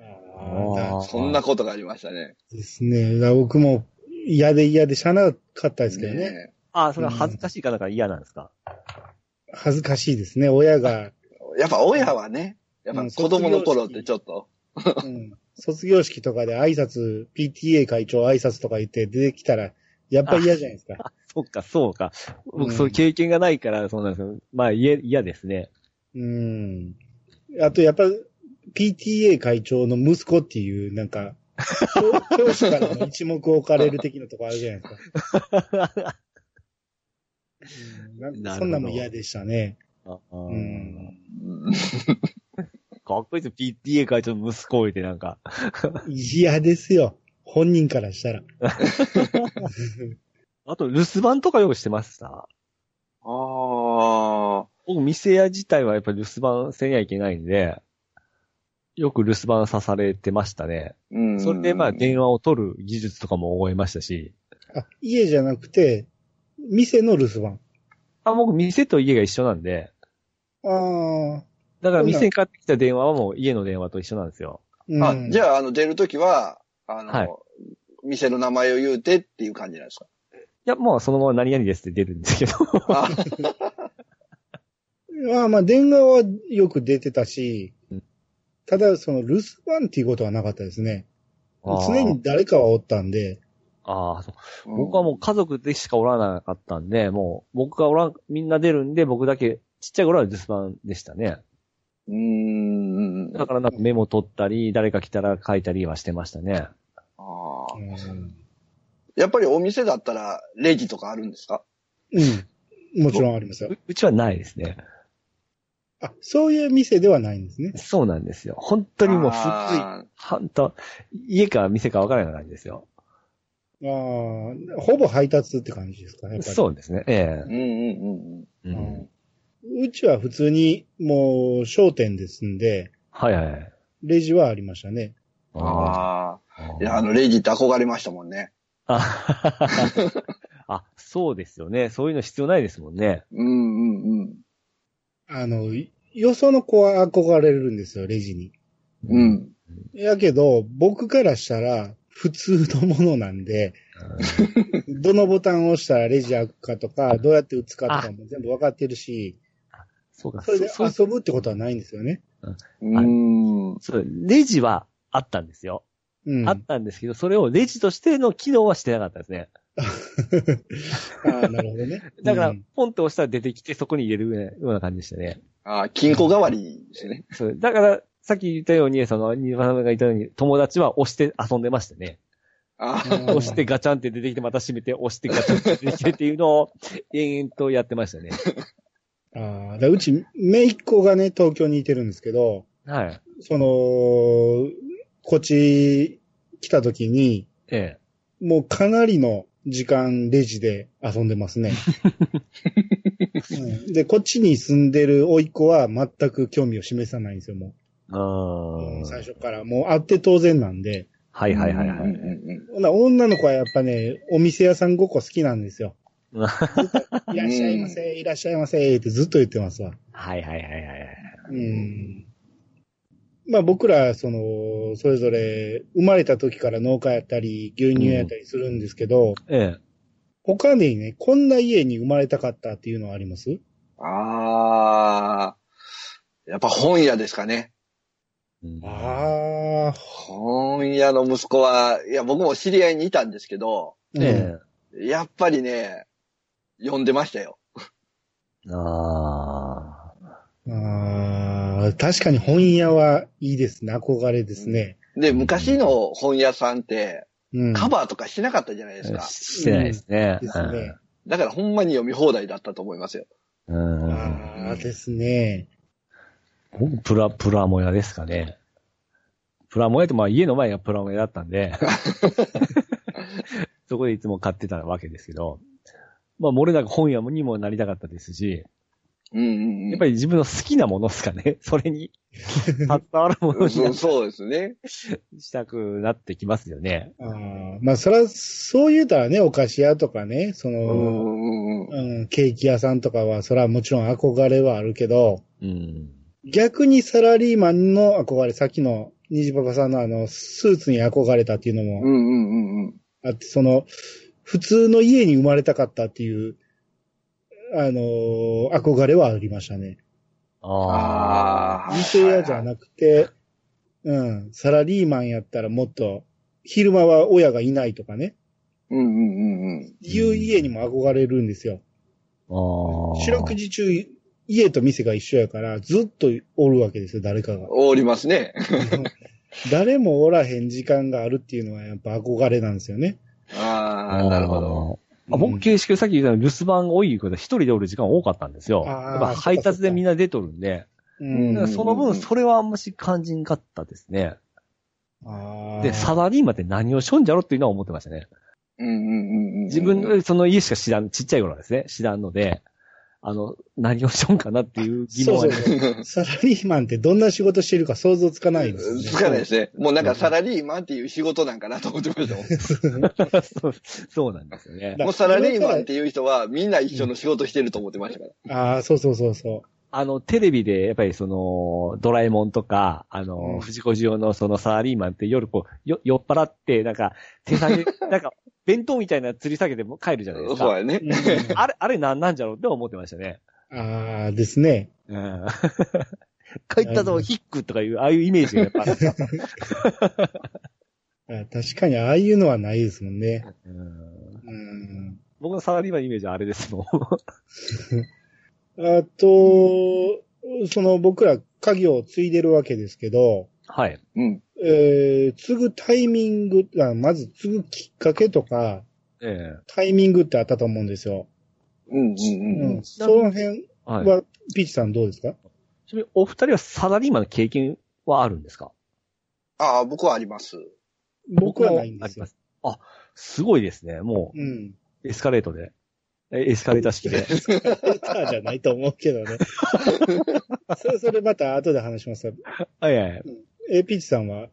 ああそんなことがありましたね。ーですね。僕も嫌で嫌でしゃあなかったですけどね。ねあ、それは恥ずかしいからだから嫌なんですか？恥ずかしいですね。親が、やっぱ親はね、やっぱうん子供の頃ってちょっと、うん卒業式とかで挨拶、PTA 会長挨拶とか言って出てきたら、やっぱり嫌じゃないですか。そうか、そうか。僕、うんそういう経験がないから、そうなんですよ。まあ、嫌、嫌ですね。うん。あと、やっぱ、PTA 会長の息子っていう、なんか、教 教師からの一目置かれる的なとこあるじゃないですか。うんなんかそんなんも嫌でしたね。うん。うんかっこいいですよ。PTA 会長の息子をいて、なんか。嫌ですよ。本人からしたら。あと、留守番とかよくしてました？ああ、僕、店屋自体はやっぱり留守番せにゃいけないんで、よく留守番さされてましたね。うんそれで、まあ、電話を取る技術とかも覚えましたし。あ、家じゃなくて、店の留守番。あ、僕、店と家が一緒なんで、ああ。だから店にかかってきた電話はもう家の電話と一緒なんですよ。うん、あ、じゃあ、あの、出るときは、あの、はい。店の名前を言うてっていう感じなんですか？いや、もうそのまま何々ですって出るんですけど。あ。まあまあ、電話はよく出てたしうん、ただ、その留守番っていうことはなかったですね。常に誰かはおったんで、ああ、そう。僕はもう家族でしかおらなかったんで、もう僕がおらん、みんな出るんで僕だけ、ちっちゃい頃は留守番でしたね。うーん。だからなんかメモ取ったり、誰か来たら書いたりはしてましたね。あーうんやっぱりお店だったら、レジとかあるんですか？うん。もちろんありますよう。うちはないですね。あ、そういう店ではないんですね。そうなんですよ。本当にもうすっごい、あほんと、家か店か分からないような感じですよ。ああ、ほぼ配達って感じですか、やっぱり。そうですね。えーうんうんうんえううんん。うちは普通にもう商店ですんで、はいはいはい。レジはありましたね。あ。あいや、あの、レジって憧れましたもんね。ああ、そうですよね。そういうの必要ないですもんね。うんうんうん。あの、よその子は憧れるんですよ、レジに。うん。やけど、僕からしたら、普通のものなんで、どのボタンを押したらレジ開くかとか、どうやって打つかとかも全部わかってるし、そうか、それでそう遊ぶってことはないんですよね。うん。そう、レジはあったんですよ。うん。あったんですけど、それをレジとしての機能はしてなかったですね。ああ、なるほどね。だから、うんポンと押したら出てきて、そこに入れるような感じでしたね。ああ、金庫代わりですね。そうだから、さっき言ったように、その、ニバさんが言ったように、友達は押して遊んでましたね。あうん押してガチャンって出てきて、また閉めて、押してガチャンって出てきてっていうのを、延々とやってましたね。ああ、だうち、姪っ子がね、東京にいてるんですけど、はい。その、こっち来た時に、えもうかなりの時間レジで遊んでますね。うんで、こっちに住んでる甥っ子は全く興味を示さないんですよ、もえ。あう。あ。最初から。もう会って当然なんで。はいはいはいはい。女の子はやっぱね、お店屋さんごっこ好きなんですよ。いらっしゃいませ、いらっしゃいませ、ってずっと言ってますわ。はいはいはいはい。うん。まあ僕ら、その、それぞれ生まれた時から農家やったり、牛乳やったりするんですけど、ええ。他にね、こんな家に生まれたかったっていうのはあります？うん。ああ、やっぱ本屋ですかね。うんああ、本屋の息子は、いや、僕も知り合いにいたんですけど、ええ。やっぱりね、読んでましたよ。あああ、確かに本屋はいいですね。憧れですね。で、昔の本屋さんって、うん。カバーとかしなかったじゃないですか。してないですね。ですね。だからほんまに読み放題だったと思いますよ。うん。うんああ、ですね。僕プラ、プラモ屋ですかね。プラモ屋って、まあ家の前がプラモ屋だったんで、そこでいつも買ってたわけですけど、まあ漏れなく本屋にもなりたかったですし、うんうんうん。やっぱり自分の好きなものですかね。それに、伝わるものにそうそうですね。したくなってきますよね。ああまあ、そら、そう言うたらね、お菓子屋とかね、その、うんケーキ屋さんとかは、それはもちろん憧れはあるけど、うん。逆にサラリーマンの憧れ、さっきの虹パパさんのあの、スーツに憧れたっていうのもうんうんうんうん。あって、その、普通の家に生まれたかったっていう、あのー憧れはありましたね。ああ。あ店屋じゃなくて、うん、サラリーマンやったらもっと、昼間は親がいないとかね、うんうんうんうん。いう家にも憧れるんですよ。ああ。四六時中、家と店が一緒やから、ずっとおるわけですよ、誰かが。おりますね。誰もおらへん時間があるっていうのはやっぱ憧れなんですよね。ああ、なるほど。あ僕、形式さっき言ったように留守番が多いこと一人でおる時間多かったんですよ。やっぱ配達でみんな出とるんで、うんその分それはあんまし感じんかったですね。で、サラリーマンって何をしょんじゃろっていうのは思ってましたね。うんうんうんうん。自分のその家しか知らん、ちっちゃい頃はですね、知らんので、あの、何をしょんかなっていう疑問そうはそうそう。サラリーマンってどんな仕事してるか想像つかないですよね。つかないですね。もうなんかサラリーマンっていう仕事なんかなと思ってましたもん。そうそうなんですよね。だもうサラリーマンっていう人はみんな一緒の仕事してると思ってましたから。ああ、そうそうそうそあの、テレビで、やっぱりその、ドラえもんとか、あの、うん藤子ジオのそのサラリーマンって夜こう、よ、酔っ払って、なんか、手下げ、なんか、弁当みたいな吊り下げても帰るじゃないですか。そうやね あれ、あれなんなんじゃろうって思ってましたね。ああ、ですね。うん。帰ったぞ、ヒックとかいう、ああいうイメージがやっぱあった。あ確かにああいうのはないですもんね。うんうん。僕のサラリーマンのイメージはあれですもん。あと、その僕ら家業を継いでるわけですけど、はい。うん。えー、継ぐタイミング、あまず継ぐきっかけとか、ええタイミングってあったと思うんですよ。うんうんううんん。その辺はい。は、ピーチさんどうですか？ちなみにお二人はサラリーマンの経験はあるんですか？ああ、僕はあります。僕はないんですよありま。す。あ、すごいですね。もうん。う、エスカレートで。えエスカレーター式で。エスカレーターじゃないと思うけどね。それ、それまた後で話します。はいはい。え、ピーチさんは？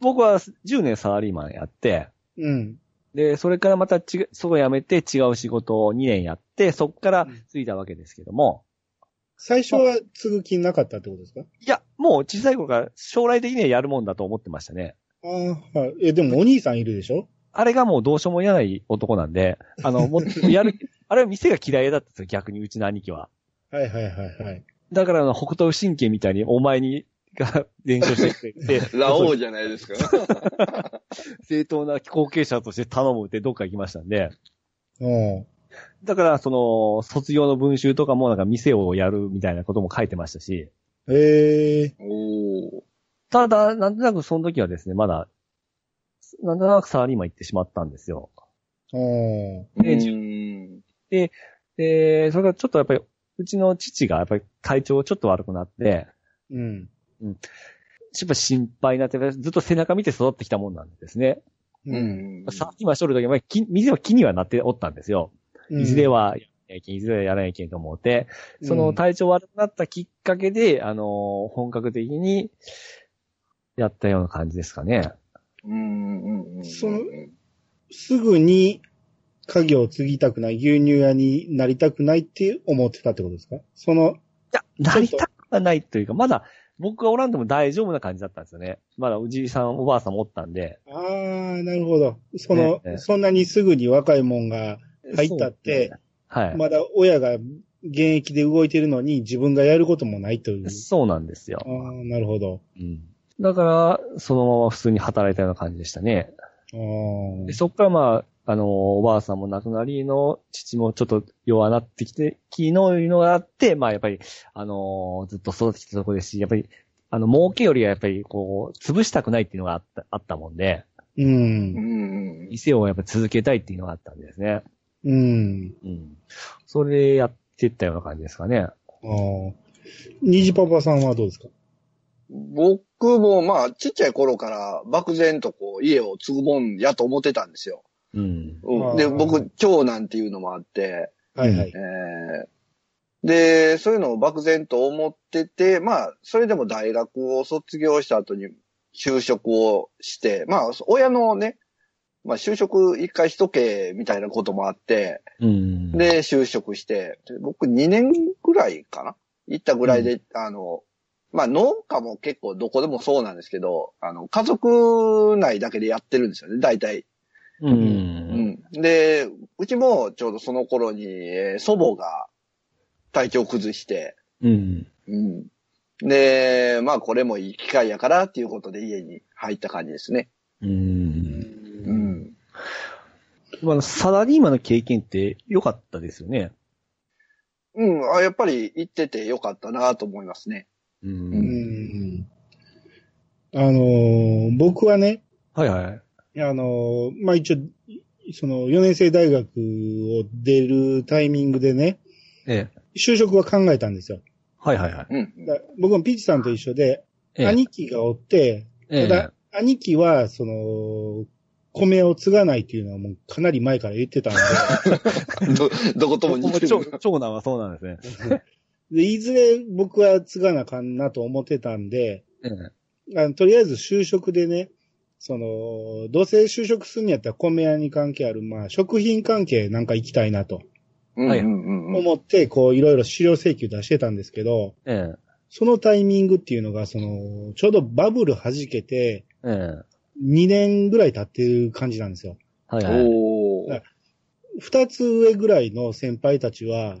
僕は10年サラリーマンやって、うん。で、それからまたちが、そこ辞めて違う仕事を2年やって、そこから継いだわけですけども、最初は継ぐ気なかったってことですか？いや、もう小さい頃から将来的にはやるもんだと思ってましたね。ああ、はい。え、でもお兄さんいるでしょ？あれがもうどうしようもやない男なんで、あの、もう、やる、あれは店が嫌いだったんですよ、逆にうちの兄貴は。はいはいはいはい。だからあの、北東神経みたいにお前に、が伝承してくれて、ラオウじゃないですか。正当な後継者として頼むってどっか行きましたんで、うん。だからその、卒業の文集とかもなんか店をやるみたいなことも書いてましたし、ええおー。ただ、なんとなくその時はですね、まだ、なんとなくサラリーマン行ってしまったんですよ。うん。うでん。で、それがちょっとやっぱり、うちの父がやっぱり体調ちょっと悪くなって、うん。やっぱ心配になって、ずっと背中見て育ってきたもんなんですね。う。うんん。サラリーマンしとる時は、き店は気にはなっておったんですよ。いずれはやらないずれはやらないけんと思って、その体調悪くなったきっかけで、あの、本格的にやったような感じですかね。うんうんうん。そのすぐに家業を継ぎたくない、牛乳屋になりたくないって思ってたってことですか？その、いや、なりたくはないというか、まだ僕がおらんでも大丈夫な感じだったんですよね。まだおじいさん、おばあさんもおったんで。ああ、なるほど。その、ねねそんなにすぐに若いもんが入ったって、はい。まだ親が現役で動いてるのに自分がやることもないという。そうなんですよあ。あ、なるほど。うん。だから、そのまま普通に働いたような感じでしたね。あそこからまあ、あの、おばあさんも亡くなりの、父もちょっと弱なってきて、昨日いうのがあって、まあやっぱり、あの、ずっと育ってきたところですし、やっぱり、あの、儲けよりはやっぱり、こう、潰したくないっていうのがあった、あったもんで、う。うんん。店をやっぱり続けたいっていうのがあったんですね。うん。うん。それでやってったような感じですかね。ああ。虹パパさんはどうですか？僕もまあ、ちっちゃい頃から漠然とこう、家を継ぐもんやと思ってたんですよ。うん。うん、で、僕、長男っていうのもあって、はいはいえ。ーで、そういうのを漠然と思ってて、まあ、それでも大学を卒業した後に就職をして、まあ、親のね、まあ、就職一回しとけ、みたいなこともあって、うん。、で、就職して、で僕2年ぐらいかな？行ったぐらいで、あの、まあ、農家も結構どこでもそうなんですけど、あの、家族内だけでやってるんですよね、大体。う。うんん。で、うちもちょうどその頃に、えー祖母が体調崩して、うん。うん。で、まあこれもいい機会やからっていうことで家に入った感じですね。うん。うん。まあ、サラリーマンの経験って良かったですよね。うん。あやっぱり行っててよかったなと思いますね。う。うんん。あのー僕はね、はいはい。あのーまあ、一応、その4年生大学を出るタイミングでね、ええ。就職は考えたんですよ。はいはいはい。うん。だ僕もピーチさんと一緒で、ええ、兄貴がおって、ええただ、兄貴は、その、米を継がないっていうのはもうかなり前から言ってたんで、ど、どことも似て長る。長男はそうなんですね。でいずれ僕は継がなあかんなと思ってたんで、ええ。あのとりあえず就職でね、その、どうせ就職するんやったら米屋に関係ある、まあ、食品関係なんか行きたいなとうんうんうんうん。思って、こう、いろいろ資料請求出してたんですけど、えそのタイミングっていうのが、その、ちょうどバブル弾けて、え。ええ。2年ぐらい経ってる感じなんですよ。はいはい。二つ上ぐらいの先輩たちは、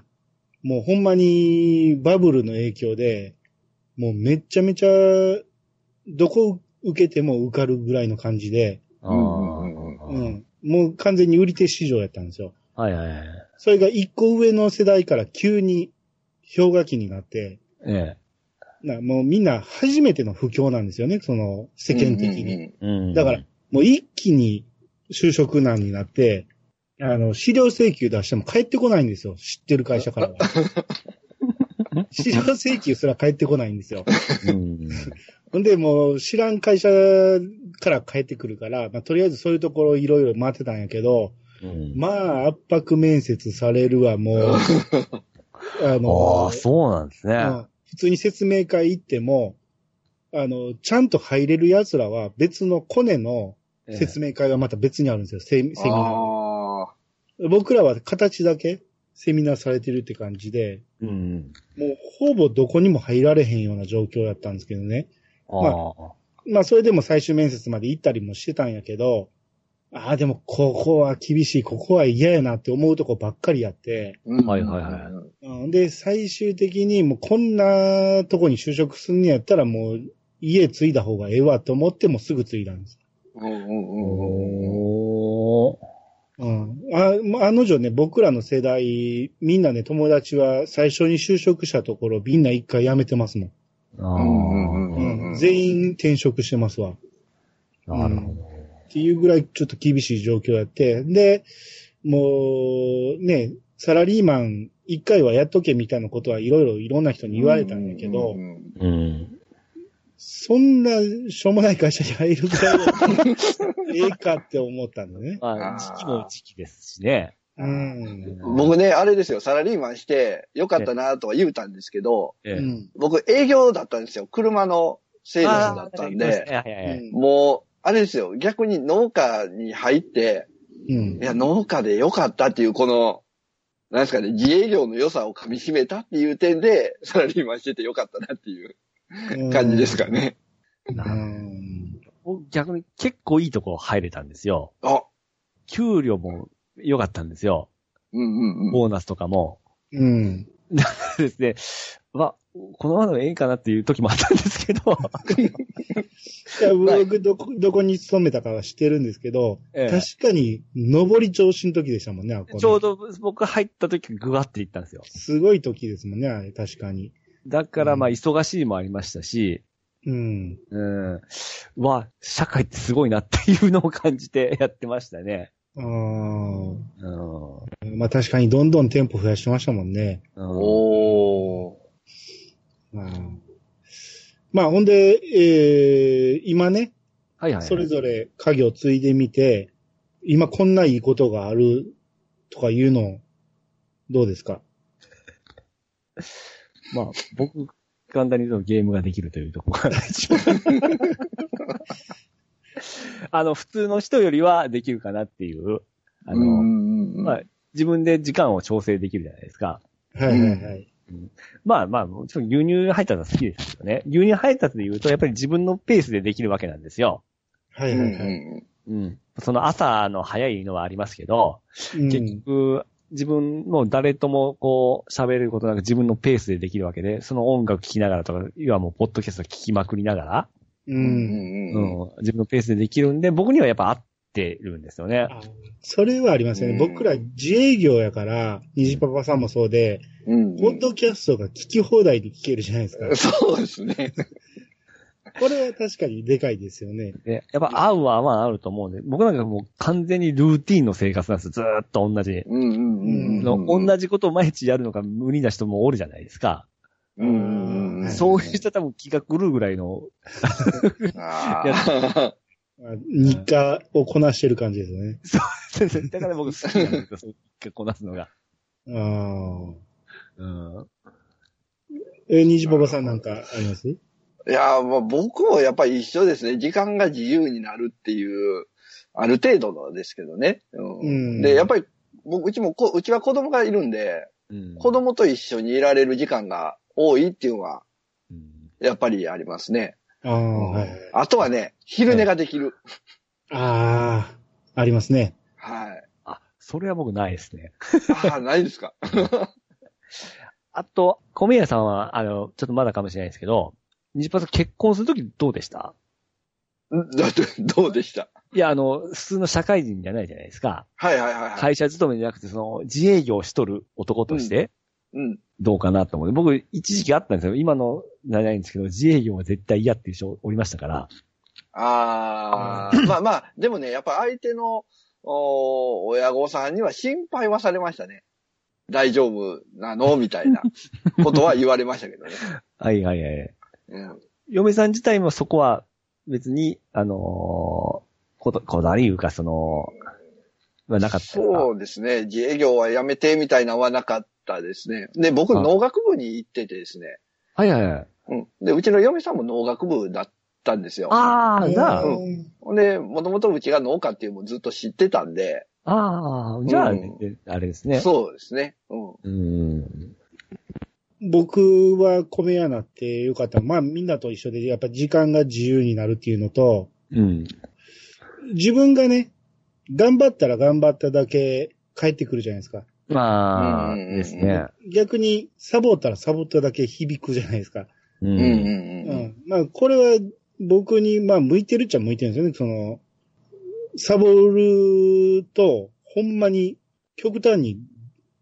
もうほんまにバブルの影響で、もうめっちゃめちゃ、どこ受けても受かるぐらいの感じで。もう完全に売り手市場やったんですよ。はいはいはい。それが一個上の世代から急に氷河期になって、えなもうみんな初めての不況なんですよね、その世間的に。うんえ。うん。だから、もう一気に就職難になって、あの、資料請求出しても帰ってこないんですよ。知ってる会社からは。資料請求すら帰ってこないんですよ。うん。ほんで、もう知らん会社から帰ってくるから、まあ、とりあえずそういうところいろいろ回ってたんやけど、うん。まあ、圧迫面接されるわ、もう。あ あの、あ、そうなんですね。うん普通に説明会行っても、あの、ちゃんと入れる奴らは別のコネのええ説明会がまた別にあるんですよ、セミセミナー。あ僕らは形だけセミナーされてるって感じで、うん。もうほぼどこにも入られへんような状況だったんですけどね。ああ。まあそれでも最終面接まで行ったりもしてたんやけど、ああ、でもここは厳しい、ここは嫌やなって思うとこばっかりやって、ーはいはいはいうんで、最終的にもうこんなとこに就職すんねやったらもう家継いだ方がええわと思ってもすぐ継いだんです。うんうんうん。うん。あ、まああの女ね、僕らの世代、みんなね、友達は最初に就職したところ、みんな一回辞めてますもん。全員転職してますわ。あ。なるほど。っていうぐらいちょっと厳しい状況やって、で、もう、ね、サラリーマン一回はやっとけみたいなことはいろいろいろんな人に言われたんやけどう、んうん。そんなしょうもない会社に入るぐらい ええかって思ったんだね。まあ、時期も時期ですしね。うん。僕ね、あれですよ、サラリーマンしてよかったなとは言うたんですけど、ええ。うん。僕営業だったんですよ。車のセールスだったんで。もう、あれですよ、逆に農家に入って、うんい。や、農家でよかったっていう、この、なんですかね、自営業の良さを噛み締めたっていう点で、サラリーマンしててよかったなっていう 感じですかね。うん。僕逆に結構いいとこ入れたんですよ。あ、給料も良かったんですよ。うんうんうん。ボーナスとかも。うん。ですね。ま、このままでもええかなっていう時もあったんですけど、いや僕、どこ、どこに勤めたかは知ってるんですけど、ええ確かに、上り調子の時でしたもんね、あこねちょうど僕入った時ぐわって行ったんですよ。すごい時ですもんね、あれ、確かに。だからまあうん忙しいもありましたし、うん。うん。わ、社会ってすごいなっていうのを感じて やってましたね。うん。まあ確かにどんどん店舗増やしてましたもんね。うんおー。まあ、まあほんで、えー、今ね、はいはいはい。それぞれ家業継いでみて、今こんないいことがあるとかいうの、どうですか？まあ、僕、簡単に言うとゲームができるというところが一番。あの、普通の人よりはできるかなっていう。あの、のまあ、自分で時間を調整できるじゃないですか。はいはいはい。まあまあ、もちろん牛乳配達は好きですけどね。牛乳配達で言うと、やっぱり自分のペースでできるわけなんですよ。はいはいはい。うん。その朝の早いのはありますけど、うん結局、自分の誰ともこう喋ることなく自分のペースでできるわけで、その音楽聴きながらとか、いわもうポッドキャスト聴きまくりながら、う。うんんうん、自分のペースでできるんで、僕にはやっぱ合ってるんですよね。あそれはありますよね。うん僕ら自営業やから、虹パパさんもそうで、うんポッドキャストが聞き放題で聞けるじゃないですか。そうですね。これは確かにでかいですよね。で、やっぱ合うは合わんあると思うんで、僕なんかもう完全にルーティンの生活なんですずーっと同じ。うんうんうん。同じことを毎日やるのが無理な人もおるじゃないですか。うんうんうん。そういう人多分気が狂うぐらいの、あーあ日課をこなしてる感じですよね。だから僕好きなんですよ、そう結構こなすのが。ああ。うん。え、虹パパさんなんかあります？いや、まあ僕もやっぱり一緒ですね。時間が自由になるっていう、ある程度のですけどね。うんうんで、やっぱり、僕、うちもこ、うちは子供がいるんで、うん子供と一緒にいられる時間が多いっていうのは、うんやっぱりありますね。ああ、はいはい。あとはね、昼寝ができる。ああ、ありますね。はい。あ、それは僕ないですね。ああ、ないですか？あと、米屋さんは、あの、ちょっとまだかもしれないですけど、西パさん結婚するときどうでした？んだって、どうでした？いや、あの、普通の社会人じゃないじゃないですか。はいはいはいはい。会社勤めじゃなくて、その、自営業をしとる男として、うん。どうかなと思って、僕、一時期あったんですよ。今の、ないんですけど、自営業は絶対嫌っていう人おりましたから。ああ、まあまあ、でもね、やっぱ相手の、お親御さんには心配はされましたね。大丈夫なの？みたいなことは言われましたけどね。はいはいはい。うん、嫁さん自体もそこは別に、あのーこだ、こだわりいうか、その、はなかったそうですね。自営業はやめてみたいなのはなかったですね。で、僕、あ農学部に行っててですね。はいはいはい。うん。で、うちの嫁さんも農学部だったんですよ。ああ、なあ、うんで、もともとうちが農家っていうのもずっと知ってたんで、ああ、じゃあ、うんあれですね。そうですね。うん。うん。僕は米屋なってよかった。まあみんなと一緒で、やっぱ時間が自由になるっていうのと、うん。自分がね、頑張ったら頑張っただけ帰ってくるじゃないですか。まあ、うんですね。逆にサボったらサボっただけ響くじゃないですか。う。うんんう。ん。まあこれは僕にまあ向いてるっちゃ向いてるんですよね。その、サボると、ほんまに極端に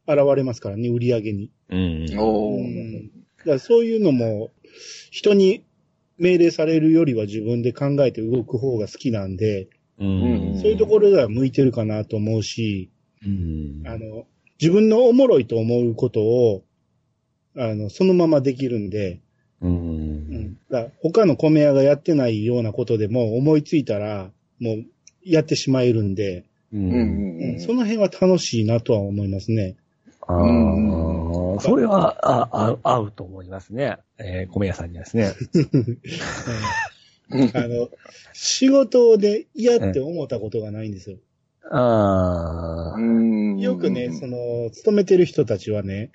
現れますからね、売り上げに。うん。おーうんだからそういうのも、人に命令されるよりは自分で考えて動く方が好きなんで、うん。そういうところでは向いてるかなと思うし、うん。あの、自分のおもろいと思うことを、あの、そのままできるんで、う。うんん。だから他の米屋がやってないようなことでも思いついたら、もうやってしまえるんで、うんうん。その辺は楽しいなとは思いますね。ああ、それは、あ、あ、合うと思いますね。えー、米屋さんにはですね。あの、仕事で嫌って思ったことがないんですよ。ああ。よくね、その、勤めてる人たちはね、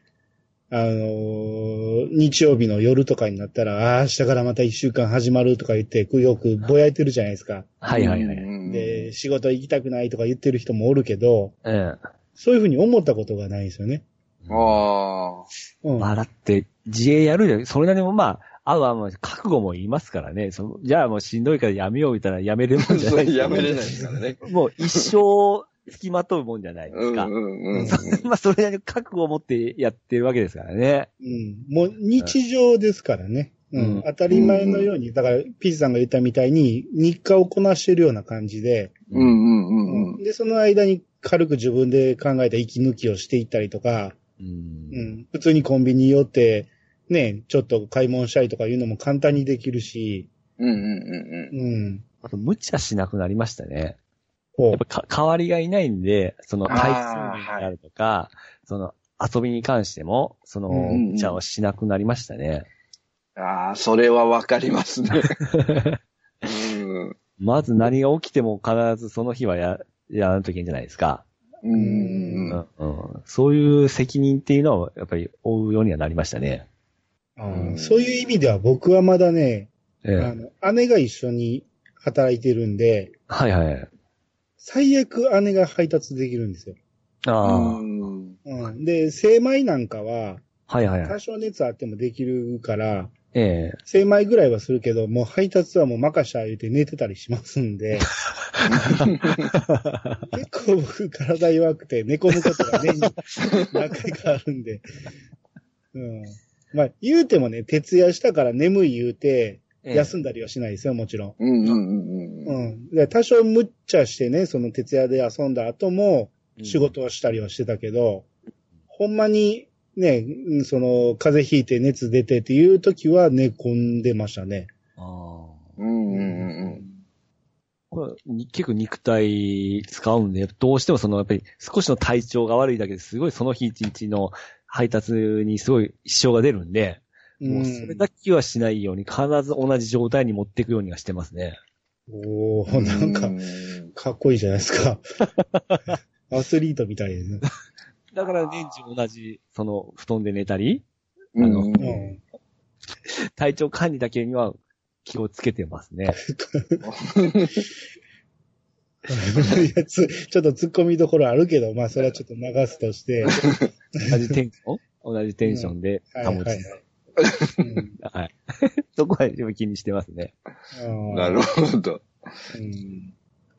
あのー日曜日の夜とかになったら、ああ、明日からまた一週間始まるとか言って、よくぼやいてるじゃないですか。はいはいはい。で、仕事行きたくないとか言ってる人もおるけど、えそういうふうに思ったことがないんですよね。ああ。うん。笑って自営やるで、それなりにもまあ、あわまあ、覚悟も言いますからね。そのじゃあもうしんどいからやめよう言ったらやめれるもんじゃない。やめれないですからね。もう一生付きまとうもんじゃないですか。うんうんうん。まあ、それなりに覚悟を持ってやってるわけですからね。うん。もう日常ですからね。うん。うん当たり前のように、だから、ピーチさんが言ったみたいに、日課をこなしてるような感じで、うんうんうんうん。で、その間に軽く自分で考えた息抜きをしていったりとか、うんうん。普通にコンビニ寄って、ね、ちょっと買い物したりとかいうのも簡単にできるし、うんうんうんうん。あと、無茶しなくなりましたね。こやっぱか代わりがいないんで、その回数になるとか、その遊びに関しても、そのうんうんうん無茶をしなくなりましたね。うん。ああ、それはわかりますね。うん。まず何が起きても必ずその日はや、やらんといけんじゃないですか。うんうんうん。うんそういう責任っていうのをやっぱり負うようにはなりましたね。あーそういう意味では僕はまだね、ええあの、姉が一緒に働いてるんで、はいはい。最悪姉が配達できるんですよ。ああ、うんうん。で、精米なんかは、はいはいはい。多少熱あってもできるから、ええ精米ぐらいはするけど、もう配達はもう任した言うて寝てたりしますんで、結構僕体弱くて寝込むことが年に何回かあるんで。うん。まあ、言うてもね、徹夜したから眠い言うて、休んだりはしないですよ、もちろん。うんうんうんうん。多少無茶してね、その徹夜で遊んだ後もうん仕事をしたりはしてたけど、ほんまにね、うんその、風邪ひいて熱出てっていう時は寝込んでましたね。ああうんうんうんこれに結構肉体使うんで、どうしてもそのやっぱり少しの体調が悪いだけですごいその日一日の配達にすごい支障が出るんで、もうそれだけはしないように必ず同じ状態に持っていくようにはしてますね。おうん。ー、なんかう、んかっこいいじゃないですか。アスリートみたいですね。だから年中同じ、その布団で寝たり、うんのうん。体調管理だけには気をつけてますね。いやつちょっと突っ込みどころあるけど、まあそれはちょっと流すとして。同じテンション？同じテンションではい保つ。はい。そこは自分気にしてますね。なるほど。うん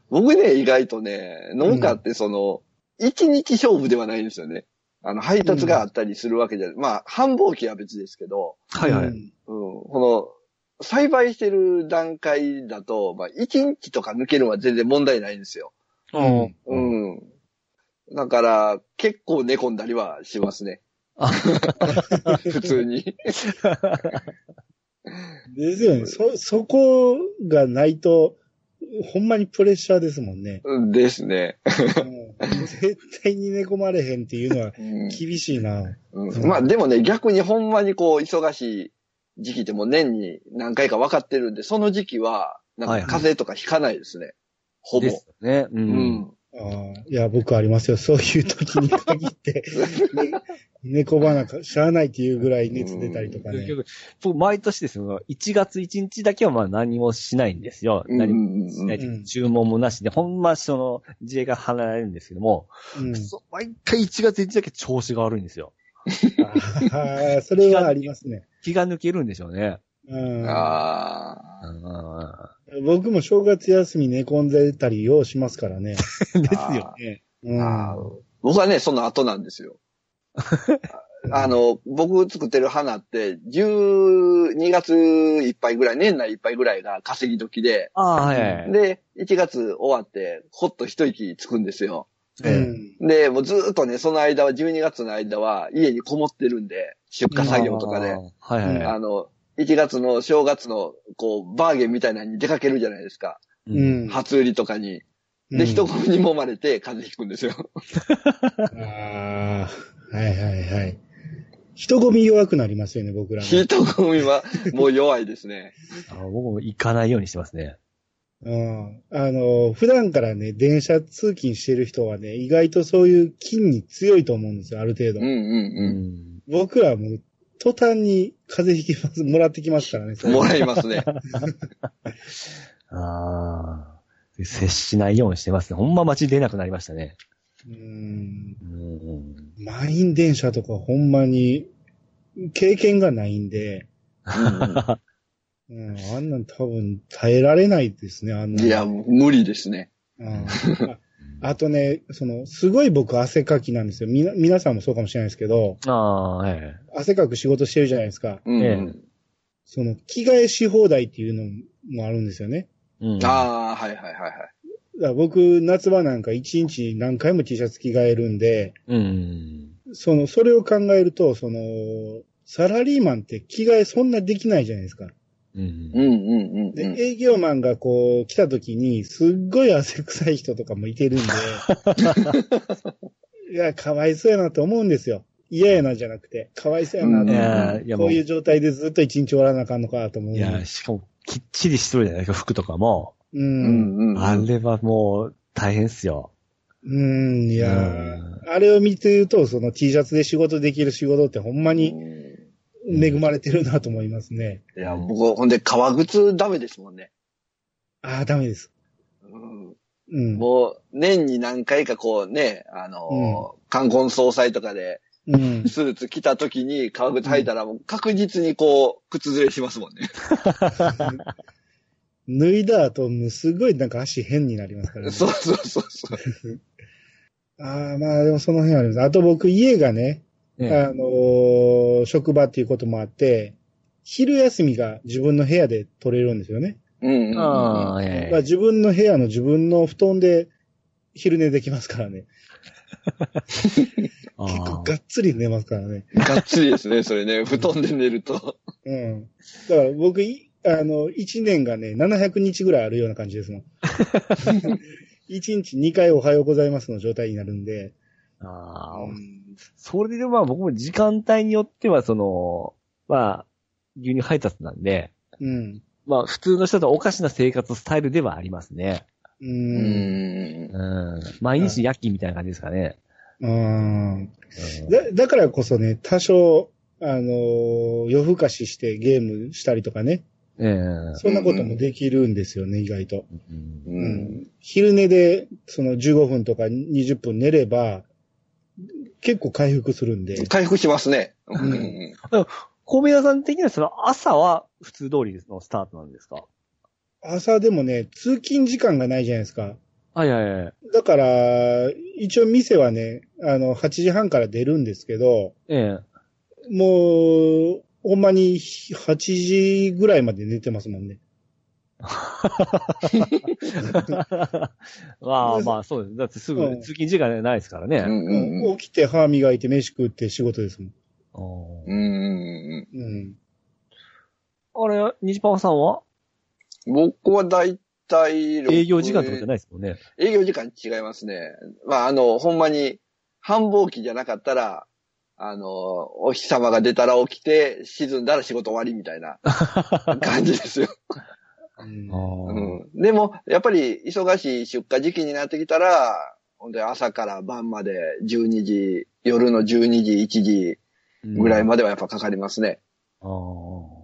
僕ね、意外とね、農家ってその、一日勝負ではないんですよね。あの、配達があったりするわけじゃない。まあ、繁忙期は別ですけど、はいはい。うんうん、この、栽培してる段階だと、まあ、一日とか抜けるのは全然問題ないんですよ。うんうん。だから、結構寝込んだりはしますね。あ 普通に。ですよね。そ、そこがないと、ほんまにプレッシャーですもんね。うんですね。うん絶対に寝込まれへんっていうのはうん厳しいな。うんまあでもね、逆にほんまにこう、忙しい時期でも年に何回か分かってるんで、その時期は、なんはいはいか風邪とかひかないですね。ほぼで。すね。う。うんん。ああいや、僕ありますよ。そういう時に限って、ね、猫ばなか、しゃあないっていうぐらい熱出たりとかね。結局僕、毎年ですよ。1月1日だけはまあ何もしないんですよ。うん何うんもしない注文もなしで、ほんまその、自衛が離れるんですけども、うん、毎回1月1日だけ調子が悪いんですよ。ああ、それはありますね。気が抜けるんでしょうね。うん、あうん僕も正月休み寝込んでたりようしますからね。ですよね。僕はね、その後なんですよ。あの、僕作ってる花って、12月いっぱいぐらい、年内いっぱいぐらいが稼ぎ時で、ああ、はいはい。で、1月終わって、ほっと一息つくんですよ。うえん。で、もうずーっとね、その間は、12月の間は、家にこもってるんで、出荷作業とかで、はいはい。あの、1月の正月の、こう、バーゲンみたいなのに出かけるじゃないですか。ううんん。初売りとかに。うんで、人混みに揉まれて風邪ひくんですよ。ああ、はいはいはい。人混み弱くなりますよね、僕らも。人混みはもう弱いですね。あ僕も行かないようにしてますね。うん。あの、普段からね、電車通勤してる人はね、意外とそういう菌に強いと思うんですよ、ある程度。うんううん僕らはもう、途端に風邪ひきます、もらってきますからね。うん。もらいますね。ああ。接しないようにしてますね。ほんま街出なくなりましたね。うん。うん。満員電車とかほんまに、経験がないんで、うん、あんなん多分耐えられないですね、あんなん。いや、無理ですね。うん ああとね、その、すごい僕汗かきなんですよ。みな、皆さんもそうかもしれないですけど、ああ、え汗かく仕事してるじゃないですか。うん。ええその、着替えし放題っていうのもあるんですよね。え。うん。ああ、はいはいはいはい。だから僕、夏場なんか一日何回も T シャツ着替えるんで、うん。その、それを考えると、その、サラリーマンって着替えそんなできないじゃないですか。うんうんうんうんで、うん。営業マンがこう、来た時に、すっごい汗臭い人とかもいてるんで、いや、かわいそうやなと思うんですよ。嫌やなじゃなくて、かわいそうやなとうんい思う。や、いやもう、こういう状態でずっと一日終わらなあかんのかと思う。いや、しかも、きっちりしとるじゃないですか、服とかも。う。うんんうん。あれはもう、大変っすよ。うん、いやうんあれを見てると、その T シャツで仕事できる仕事ってほんまに恵まれてるなと思いますね。いや、僕、ほんで、革靴ダメですもんね。ああ、ダメです。うんうん。もう、年に何回かこうね、あのー、冠婚葬祭とかで、うん。スーツ着た時に革靴履いたら、もう確実にこう、靴ずれしますもんね。脱いだ後、もうすごいなんか足変になりますからね。そうそうそうそう。ああ、まあでもその辺あります。あと僕家がね、ええあのー職場っていうこともあって、昼休みが自分の部屋で取れるんですよね。うん。ああ、自分の部屋の自分の布団で昼寝できますからね。え。結構あがっつり寝ますからね。がっつりですね、それね。布団で寝ると。うん。だから僕、いあの、1年がね、700日ぐらいあるような感じですもん。1日2回おはようございますの状態になるんで。あああうんそれでまあ僕も時間帯によってはその、まあ、牛乳配達なんで、うん。まあ普通の人とおかしな生活スタイルではありますね。う。うんん。うん。毎日夜勤みたいな感じですかね。うん。うんだ、だからこそね、多少、あのー夜更かししてゲームしたりとかね。ええそんなこともできるんですよね、意外と。うんう。うんん。昼寝で、その15分とか20分寝れば、結構回復するんで。回復しますね。んうん米屋さん的にはその朝は普通通りのスタートなんですか？朝でもね、通勤時間がないじゃないですか。はいはいはい。だから、一応店はね、あの、8時半から出るんですけど、ええ。もう、ほんまに8時ぐらいまで寝てますもんね。まあまあそうです。だってすうんぐ通勤時間ないですからね。うんうんうん起きて歯磨いて飯食って仕事ですもん。うんうんうん。あれ、虹パパさんは？うん僕はだいたい6営業時間とかじゃないですもんね。営業時間違いますね。まあ、あの、ほんまに、繁忙期じゃなかったら、あの、お日様が出たら起きて、沈んだら仕事終わりみたいな感じですよ。うんでも、やっぱり忙しい出荷時期になってきたら、ほんで朝から晩まで12時、夜の12時、1時ぐらいまではやっぱかかりますね。あー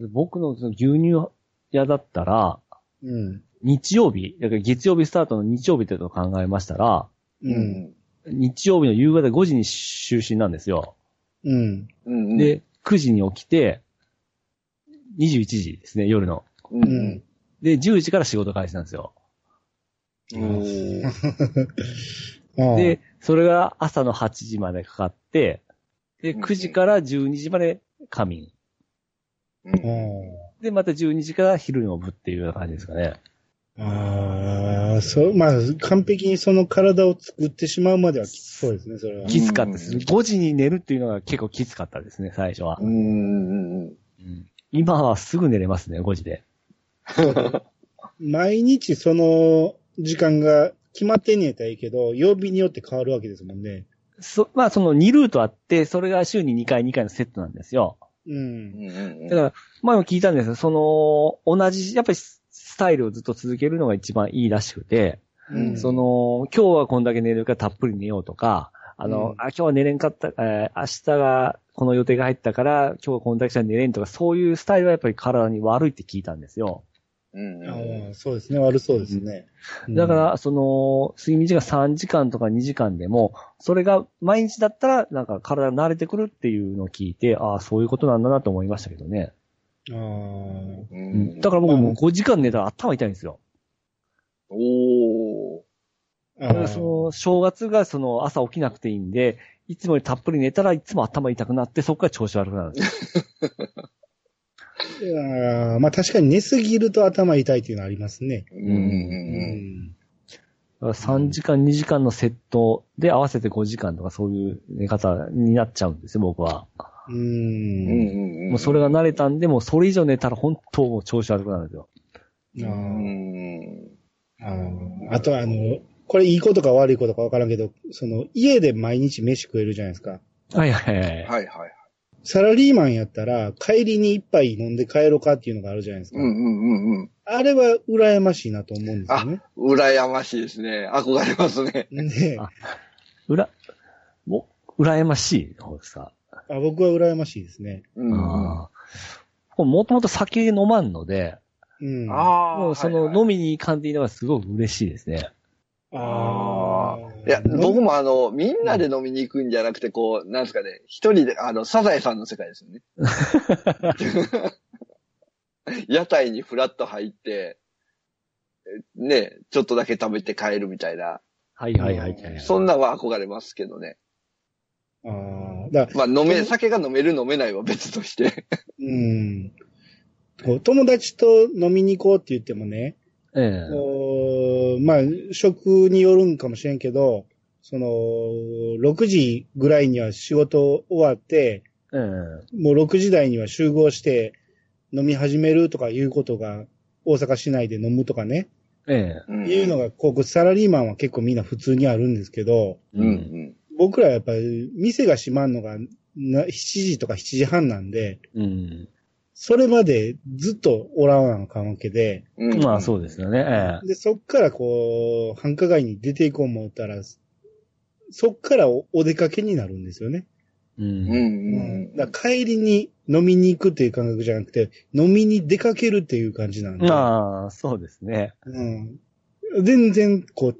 で僕のその牛乳屋だったら、うん。日曜日、だから月曜日スタートの日曜日ってことを考えましたら、うん。日曜日の夕方5時に就寝なんですよ。うん。うんうん、で、9時に起きて、21時ですね、夜の。ううんん。で、10時から仕事開始なんですよ。で、それが朝の8時までかかって、で、うん9時から12時まで仮眠。うんあで、また12時から昼の部っていうような感じですかね。あああ、そう、まあ、完璧にその体を作ってしまうまではきつそうですね、それは。きつかったです。うん5時に寝るっていうのが結構きつかったですね、最初はう。んうんうん今はすぐ寝れますね、5時で。毎日その時間が決まってんねやったらいいけど、曜日によって変わるわけですもんね。そ、まあその2ルートあって、それが週に2回2回のセットなんですよ。う。うんんうんだから、前も聞いたんですけど、その、同じ、やっぱりスタイルをずっと続けるのが一番いいらしくて、うんその、今日はこんだけ寝るからたっぷり寝ようとか、あの、うんあ、今日は寝れんかった、えー明日がこの予定が入ったから、今日はこんだけしか寝れんとか、そういうスタイルはやっぱり体に悪いって聞いたんですよ。うんそうですね。悪そうですね。うんだか、ら、その、睡眠時間3時間とか2時間でも、それが毎日だったら、なんか体が慣れてくるっていうのを聞いて、ああ、そういうことなんだなと思いましたけどね。ああ。ううんん、だから僕もう5時間寝たら頭痛いんですよ。おー。ああだからその、正月がその朝起きなくていいんで、いつもよりたっぷり寝たらいつも頭痛くなって、そこから調子悪くなるんです まあ確かに寝すぎると頭痛いっていうのはありますね。うんうんううんん。だから3時間、2時間のセットで合わせて5時間とかそういう寝方になっちゃうんですよ、僕は。う。うんんうん。もうそれが慣れたんで、もうそれ以上寝たら本当もう調子悪くなるんですよ。うあーん。あーあとあの、これいいことか悪いことかわからんけど、その、家で毎日飯食えるじゃないですか。はいはいはい。はいはい。サラリーマンやったら、帰りに一杯飲んで帰ろうかっていうのがあるじゃないですか。うんうんうんうん。あれは羨ましいなと思うんですよね。羨ましいですね。憧れますね。ねあうら、もう、羨ましい方ですか？あ僕は羨ましいですね。うん。もともと酒飲まんので、うん。ああ。もうその飲みに行かんでいいのがすごく嬉しいですね。あいや、僕もあの、みんなで飲みに行くんじゃなくて、こう、なんですかね、一人で、あの、サザエさんの世界ですよね。屋台にフラッと入って、えね、ちょっとだけ食べて帰るみたいな。はいはいはいはい。そんなんは憧れますけどね。ああ。だまあ、飲め、酒が飲める飲めないは別として。うん。友達と飲みに行こうって言ってもね、ええまあ、食によるんかもしれんけど、その、6時ぐらいには仕事終わって、ええもう6時台には集合して飲み始めるとかいうことが大阪市内で飲むとかね、ええうんいうのが、こう、サラリーマンは結構みんな普通にあるんですけど、うんうん。僕らはやっぱり店が閉まんのがな7時とか7時半なんで、うん。それまでずっとおらなあかんわけで、うんまあそうですよね。ええで、そっからこう、繁華街に出ていこう思ったら、そっからおお出かけになるんですよね。う。うんんうん。だから帰りに飲みに行くっていう感覚じゃなくて、飲みに出かけるっていう感じなんで。まあ、そうですね。うん、全然、こう、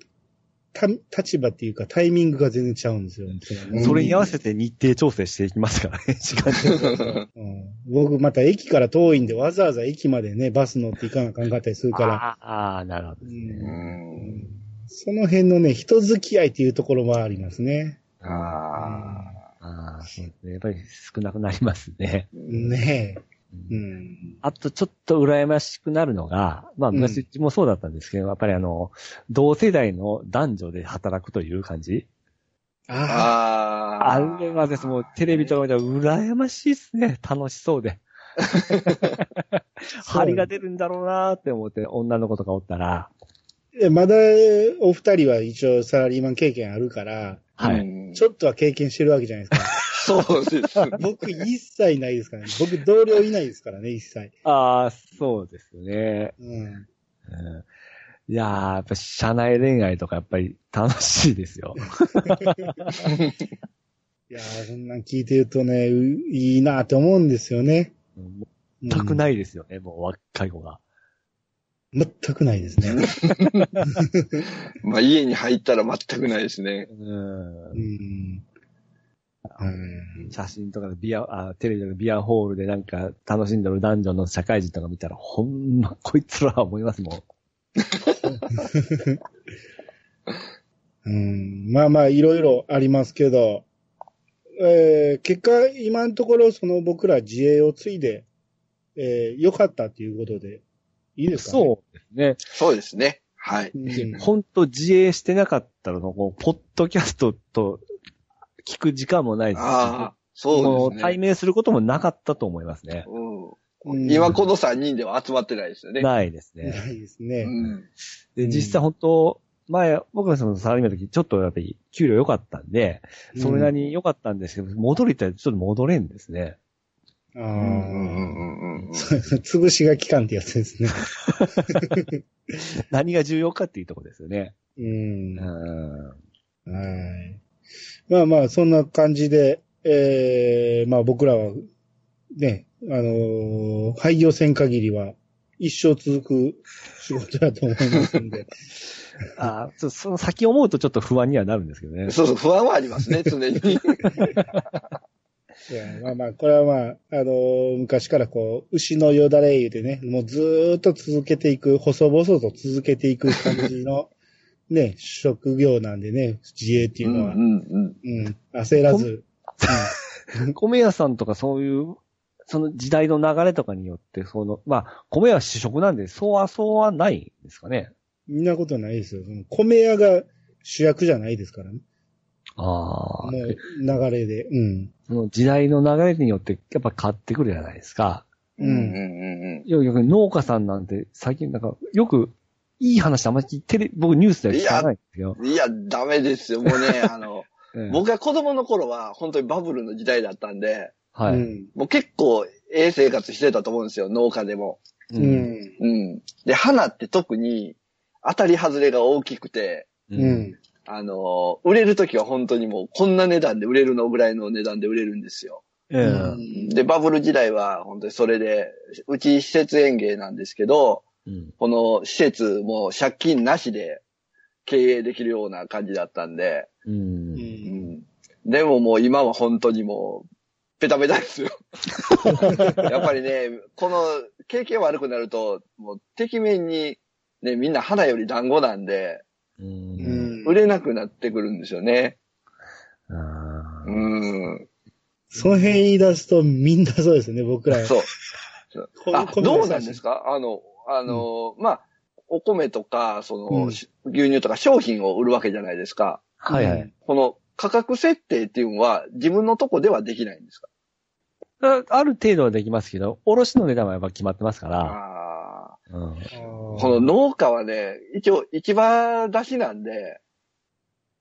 た、立場っていうかタイミングが全然ちゃうんですよ。うんそれに合わせて日程調整していきますからね、時間うん、僕また駅から遠いんでわざわざ駅までね、バス乗って行かなあかんかったりするから、ああ、なるほどね。うんその辺のね、人付き合いっていうところはありますね。あああ、そうですね。やっぱり少なくなりますね。あ。ねえ。ううんん。あとちょっと羨ましくなるのが、まあうん昔もそうだったんですけど、やっぱりあの、同世代の男女で働くという感じあああ。あれはです、もうテレビとか見たら羨ましいですね。楽しそうで。張りが出るんだろうなーって思って、女の子とかおったら。あ。まだ、お二人は一応サラリーマン経験あるから、はい。うんちょっとは経験してるわけじゃないですか。そうです。僕一切ないですからね。僕同僚いないですからね、一切。ああ、そうですね。うん。うんいやー、やっぱ社内恋愛とかやっぱり楽しいですよ。いやー、そんなん聞いてるとね、ういいなって思うんですよね。全くないですよね、もう若い子が。全くないですね。まあ家に入ったら全くないですね。うんうん。うん写真とかでビア、あ、テレビとかビアホールでなんか楽しんでる男女の社会人とか見たら、ほんま、こいつらは思いますもん。うん、まあまあ、いろいろありますけど、えー結果、今のところ、その僕ら自営を継いで、えー良かったっていうことで、いいですか、ね、そうですね。そうですね。はい。うん。ほんと自営してなかったらの、こう、ポッドキャストと聞く時間もないですし、ああ、そうですね。対面することもなかったと思いますね。うんうん今この3人では集まってないですよね。ないですね。ないですね。うん。で、うん実際本当、前、僕がそのサラリーマンの時、ちょっとやっぱり給料良かったんで、それなりに良かったんですけど、戻りたらちょっと戻れんですね。あうんうんうんうんあ、潰しが期間ってやつですね。何が重要かっていうところですよね。うん。うん。はい。まあまあ、そんな感じで、ええまあ僕らは、ね、あのー廃業せん限りは、一生続く仕事だと思いますんで。ああ、ちょその先思うとちょっと不安にはなるんですけどね。そうそう、不安はありますね、常に。いや、まあまあ、これはまあ、あのー昔からこう、牛のよだれ湯でね、もうずーっと続けていく、細々と続けていく感じの、ね、職業なんでね、自衛っていうのは。うんうんうん、焦らず。米 屋さんとかそういう、その時代の流れとかによって、その、まあ、米屋主食なんで、そうはそうはないんですかね。みんなことないですよ。その米屋が主役じゃないですからね。ああもう、流れで。うん。その時代の流れによってやっぱ変わってくるじゃないですか。うん。うんうんいや、逆に農家さんなんて最近なんか、よく、いい話あんまりテレ僕ニュースでは聞かないんですよ。うん。いや、ダメですよ。もうね、あの、ええ僕が子供の頃は本当にバブルの時代だったんで、はい。うん。もう結構ええ生活してたと思うんですよ、農家でも。うう。ん。うん。で、花って特に当たり外れが大きくて、うう。ん。あの、売れるときは本当にもうこんな値段で売れるのぐらいの値段で売れるんですよ。ええうんで、バブル時代は本当にそれで、うち施設園芸なんですけど、うん。この施設も借金なしで経営できるような感じだったんで、う。うん。うんん。でももう今は本当にもう、ペタペタですよ。やっぱりね、この経験悪くなると、もう、てきめんに、ね、みんな花より団子なんで、う。うんん。売れなくなってくるんですよね。うん。その辺言い出すとみんなそうですね、僕ら。そう。あ、こどうなんですか？あの、あの、まあ、お米とか、その、うんし牛乳とか商品を売るわけじゃないですか。はいはい。この価格設定っていうのは自分のとこではできないんですか？あある程度はできますけど、卸の値段はやっぱ決まってますから。ああ。うん。この農家はね、一応市場出しなんで、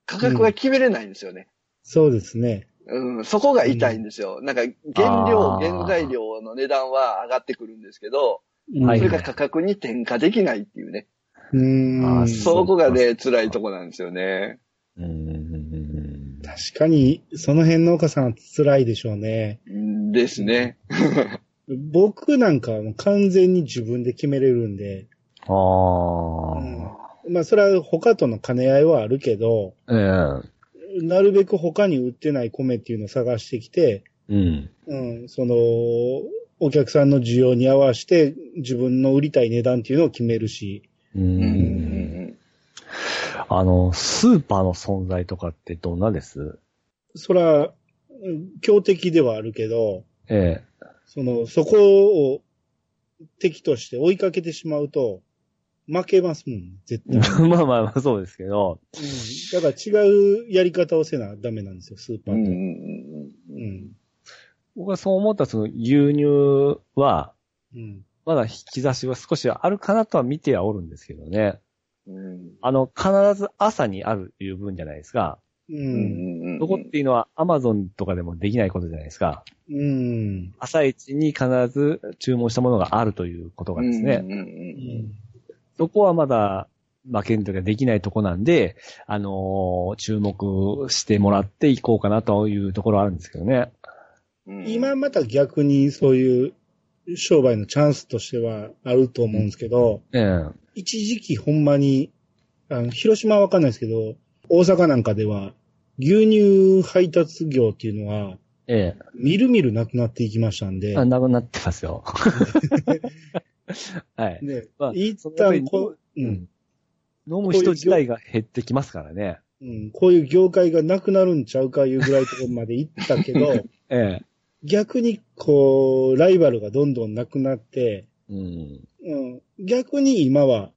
価格が決めれないんですよね。そうですね。うん、そこが痛いんですよ。なんか原料、原材料の値段は上がってくるんですけど、はいそれが価格に転嫁できないっていうね。うーん。そこがね、辛いとこなんですよね。うん。確かに、その辺農家さんは辛いでしょうね。うんですね。僕なんかはもう完全に自分で決めれるんで、ああ。まあそれは他との兼ね合いはあるけど、ええ。なるべく他に売ってない米っていうのを探してきて、うん。うん、その、お客さんの需要に合わせて自分の売りたい値段っていうのを決めるし、う。うんんあの、スーパーの存在とかってどんなです？そら、うん強敵ではあるけど、えその、そこを敵として追いかけてしまうと、負けますもん、絶え。対。まあまあまあ、そうですけど。うん、だから違うやり方をせなダメなんですよ、スーパーと。うんうんうん。僕はそう思ったその牛乳は、うん。まだ引き出しは少しあるかなとは見てはおるんですけどね。うんあの、必ず朝にあるという分じゃないですか。う。うんんそこっていうのは Amazon とかでもできないことじゃないですか。うん。朝一に必ず注文したものがあるということがですね。うんそこはまだ負けんというかできないとこなんで、あのー注目してもらっていこうかなというところはあるんですけどね。うん今また逆にそういう商売のチャンスとしてはあると思うんですけど、ええ一時期ほんまに、あの、広島はわかんないですけど、大阪なんかでは、牛乳配達業っていうのは、えみるみるなくなっていきましたんでえ。あ、なくなってますよ。はい。で、まあ一旦こう、うん、飲む人自体が減ってきますからね。うん、こういう業界がなくなるんちゃうかいうぐらいところまで行ったけど、ええ。逆にこう、ライバルがどんどんなくなって、うん。うん、逆に今は、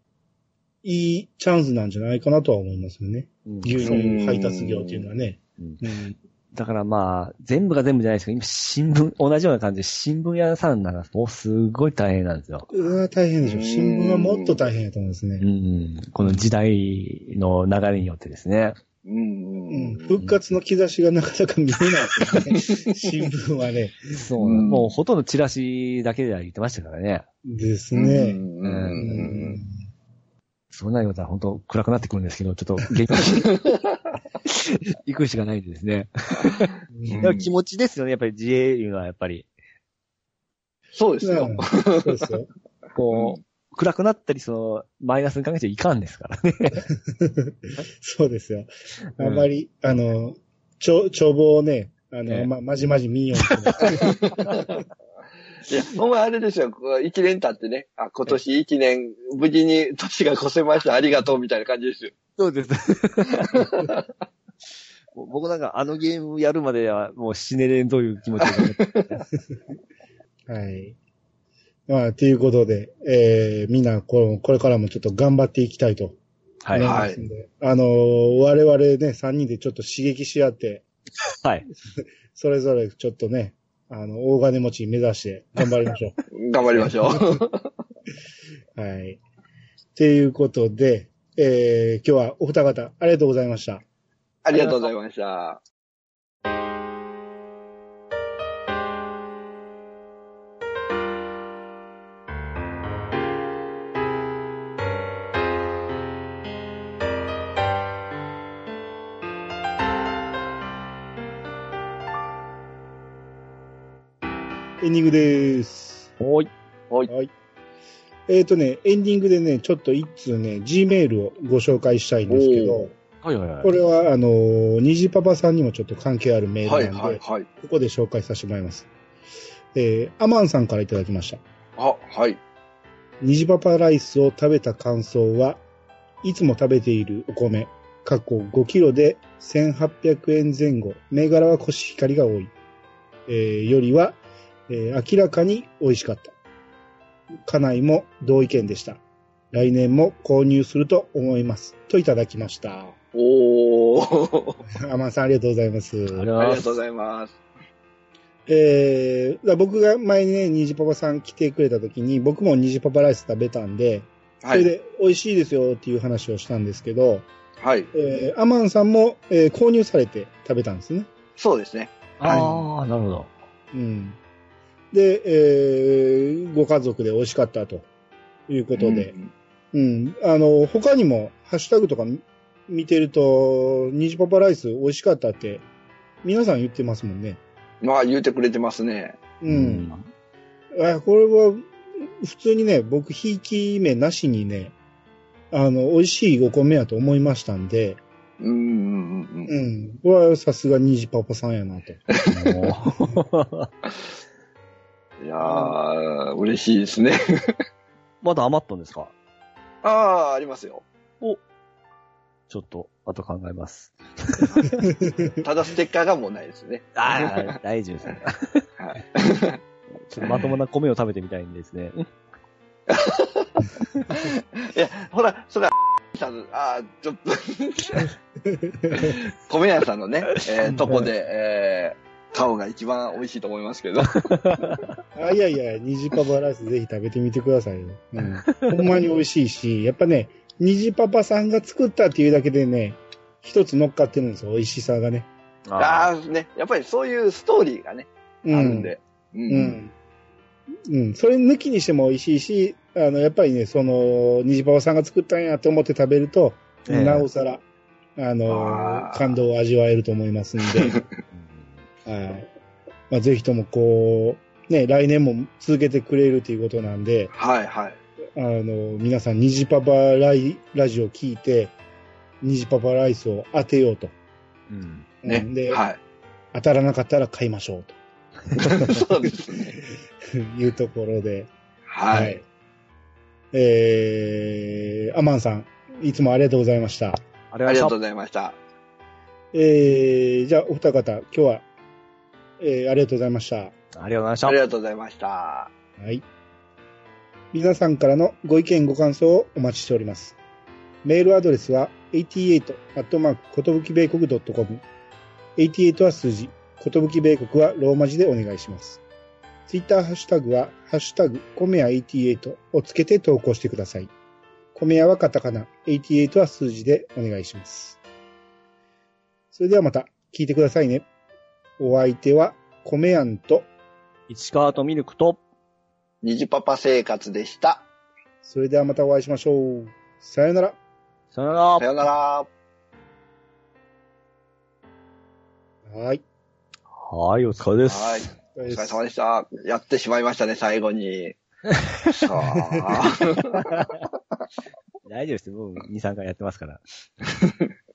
いいチャンスなんじゃないかなとは思いますよね。うん牛乳配達業っていうのはね。うんうんだからまあ、全部が全部じゃないですけど、今新聞、同じような感じで新聞屋さんなんかもうすごい大変なんですよ。うわ大変でしょ。うん新聞はもっと大変やと思うんですね。うん。この時代の流れによってですね。うんうんうん。うん。復活の兆しがなかなか見えないですね。新聞はね。そう、うん。もうほとんどチラシだけでは言ってましたからね。ですうん。ね。うん。ううん。ん。そん。なようだ本当暗くなってくるん。ですけど、ちょっと元気行くしかないん。ですね。気持ちですよね、やっぱり自衛いうのはやっぱり。そうですよ。そうですよ。こう、暗くなったり、その、マイナスに考えちゃいかんですからね。そうですよ。あんまり、あの、ちょ、帳簿をね、あの、ええま、まじまじ見んよう いや、ほんまあれですよ。一年経ってね、あ、今年一年、無事に年が越せました。ありがとう、みたいな感じですよ。そうです。僕なんかあのゲームやるまではもう死ねれんという気持ちで、はい。まあ、ということで、えー、みんなこ、これからもちょっと頑張っていきたいとはい。思いはますんで、あのー我々ね、3人でちょっと刺激し合って、い。それぞれちょっとね、あの、大金持ち目指して頑張りましょ頑張りましょう。う。はい。っていうことで、えー、今日はお二方ありがとうございました。ありがとうございました。エンディングです。おい。はい。えっ、とね、エンディングでね、ちょっと一通ね、G メールをご紹介したいんですけど、はいはいはい。これは、あのー、虹パパさんにもちょっと関係あるメーはい、ルなんで、はい、はい。ここで紹介させてもらいます。えー、アマンさんからいただきました。あ、はい。虹パパライスを食べた感想は、いつも食べているお米、過去5キロで1800円前後、銘柄はコシヒカリが多い、えーよりは、えー明らかに美味しかった。家内も同意見でした。来年も購入すると思います。といただきました。おー。アマンさんありがとうございます。ありがとうあございます。えー、僕が前にね、虹パパさん来てくれた時に、僕も虹パパライス食べたんで、そはい。れで美味しいですよっていう話をしたんですけど、はい。えーアマンさんも、えー購入されて食べたんですね。そうですね。ああ、なるほど。うん。で、えーご家族で美味しかったということで、うんうん、あの、他にもハッシュタグとか見見てると、ニジパパライス美味しかったって、皆さん言ってますもんね。まあ、言うてくれてますね。うん。あこれは、普通にね、僕、ひいき目なしにね、あの、美味しいお米やと思いましたんで、うん、うん、うん。うん。これはさすがニジパパさんやなと。もいやー、嬉しいですね。う まだ余ったんですか？ああ、ありますよ。ちょっと、後考えます。ただステッカーがもうないですね。ああ、大丈夫ですね。はい。ちょっとまともな米を食べてみたいんですね。いや、ほら、それは、さん、ああ、ちょっと、米屋さんのね、えー、とこで、えー、顔が一番美味しいと思いますけど。あ、いやいや、ニジパパライスぜひ食べてみてくださいよ。うん。ほんまに美味しいし、やっぱね、ニジパパさんが作ったっていうだけでね、一つ乗っかってるんですよ、美味しさがね。ああ、ね、やっぱりそういうストーリーがね、うん。あるんで。うう。ん。うん。それ抜きにしても美味しいし、あの、やっぱりね、その、ニジパパさんが作ったんやと思って食べると、ええなおさら、あのあー感動を味わえると思いますんで、はい。まあ、ぜひともこう、ね、来年も続けてくれるということなんで、はい、はい。あの、皆さん、ニジパパライラジオ聞いて、ニジパパライスを当てようと。うん。ねうん。で、はい。当たらなかったら買いましょう そうですね。と いうところで、はい。。えー、アマンさん、いつもありがとうございました。ありがとうございありがとうございました。えー、じゃあ、お二方、今日は、えー、ありがとうございました。ありがとうございましたあり。がとうございました。はい。皆さんからのご意見ご感想をお待ちしております。メールアドレスは88アットマークことぶき米国 .com。88は数字、ことぶき米国はローマ字でお願いします。ツイッターハッシュタグは、ハッシュタグ、コメヤ88をつけて投稿してください。コメヤはカタカナ、88は数字でお願いします。それではまた聞いてくださいね。お相手は、コメヤンと、市川とミルクと、虹パパ生活でした。それではまたお会いしましょう。さよなら。さよならさ。よなら。はい。はい、お疲れです。はい。お疲れ様でした。やってしまいましたね、最後に。さあ。大丈夫ですよ。もう2、3回やってますから。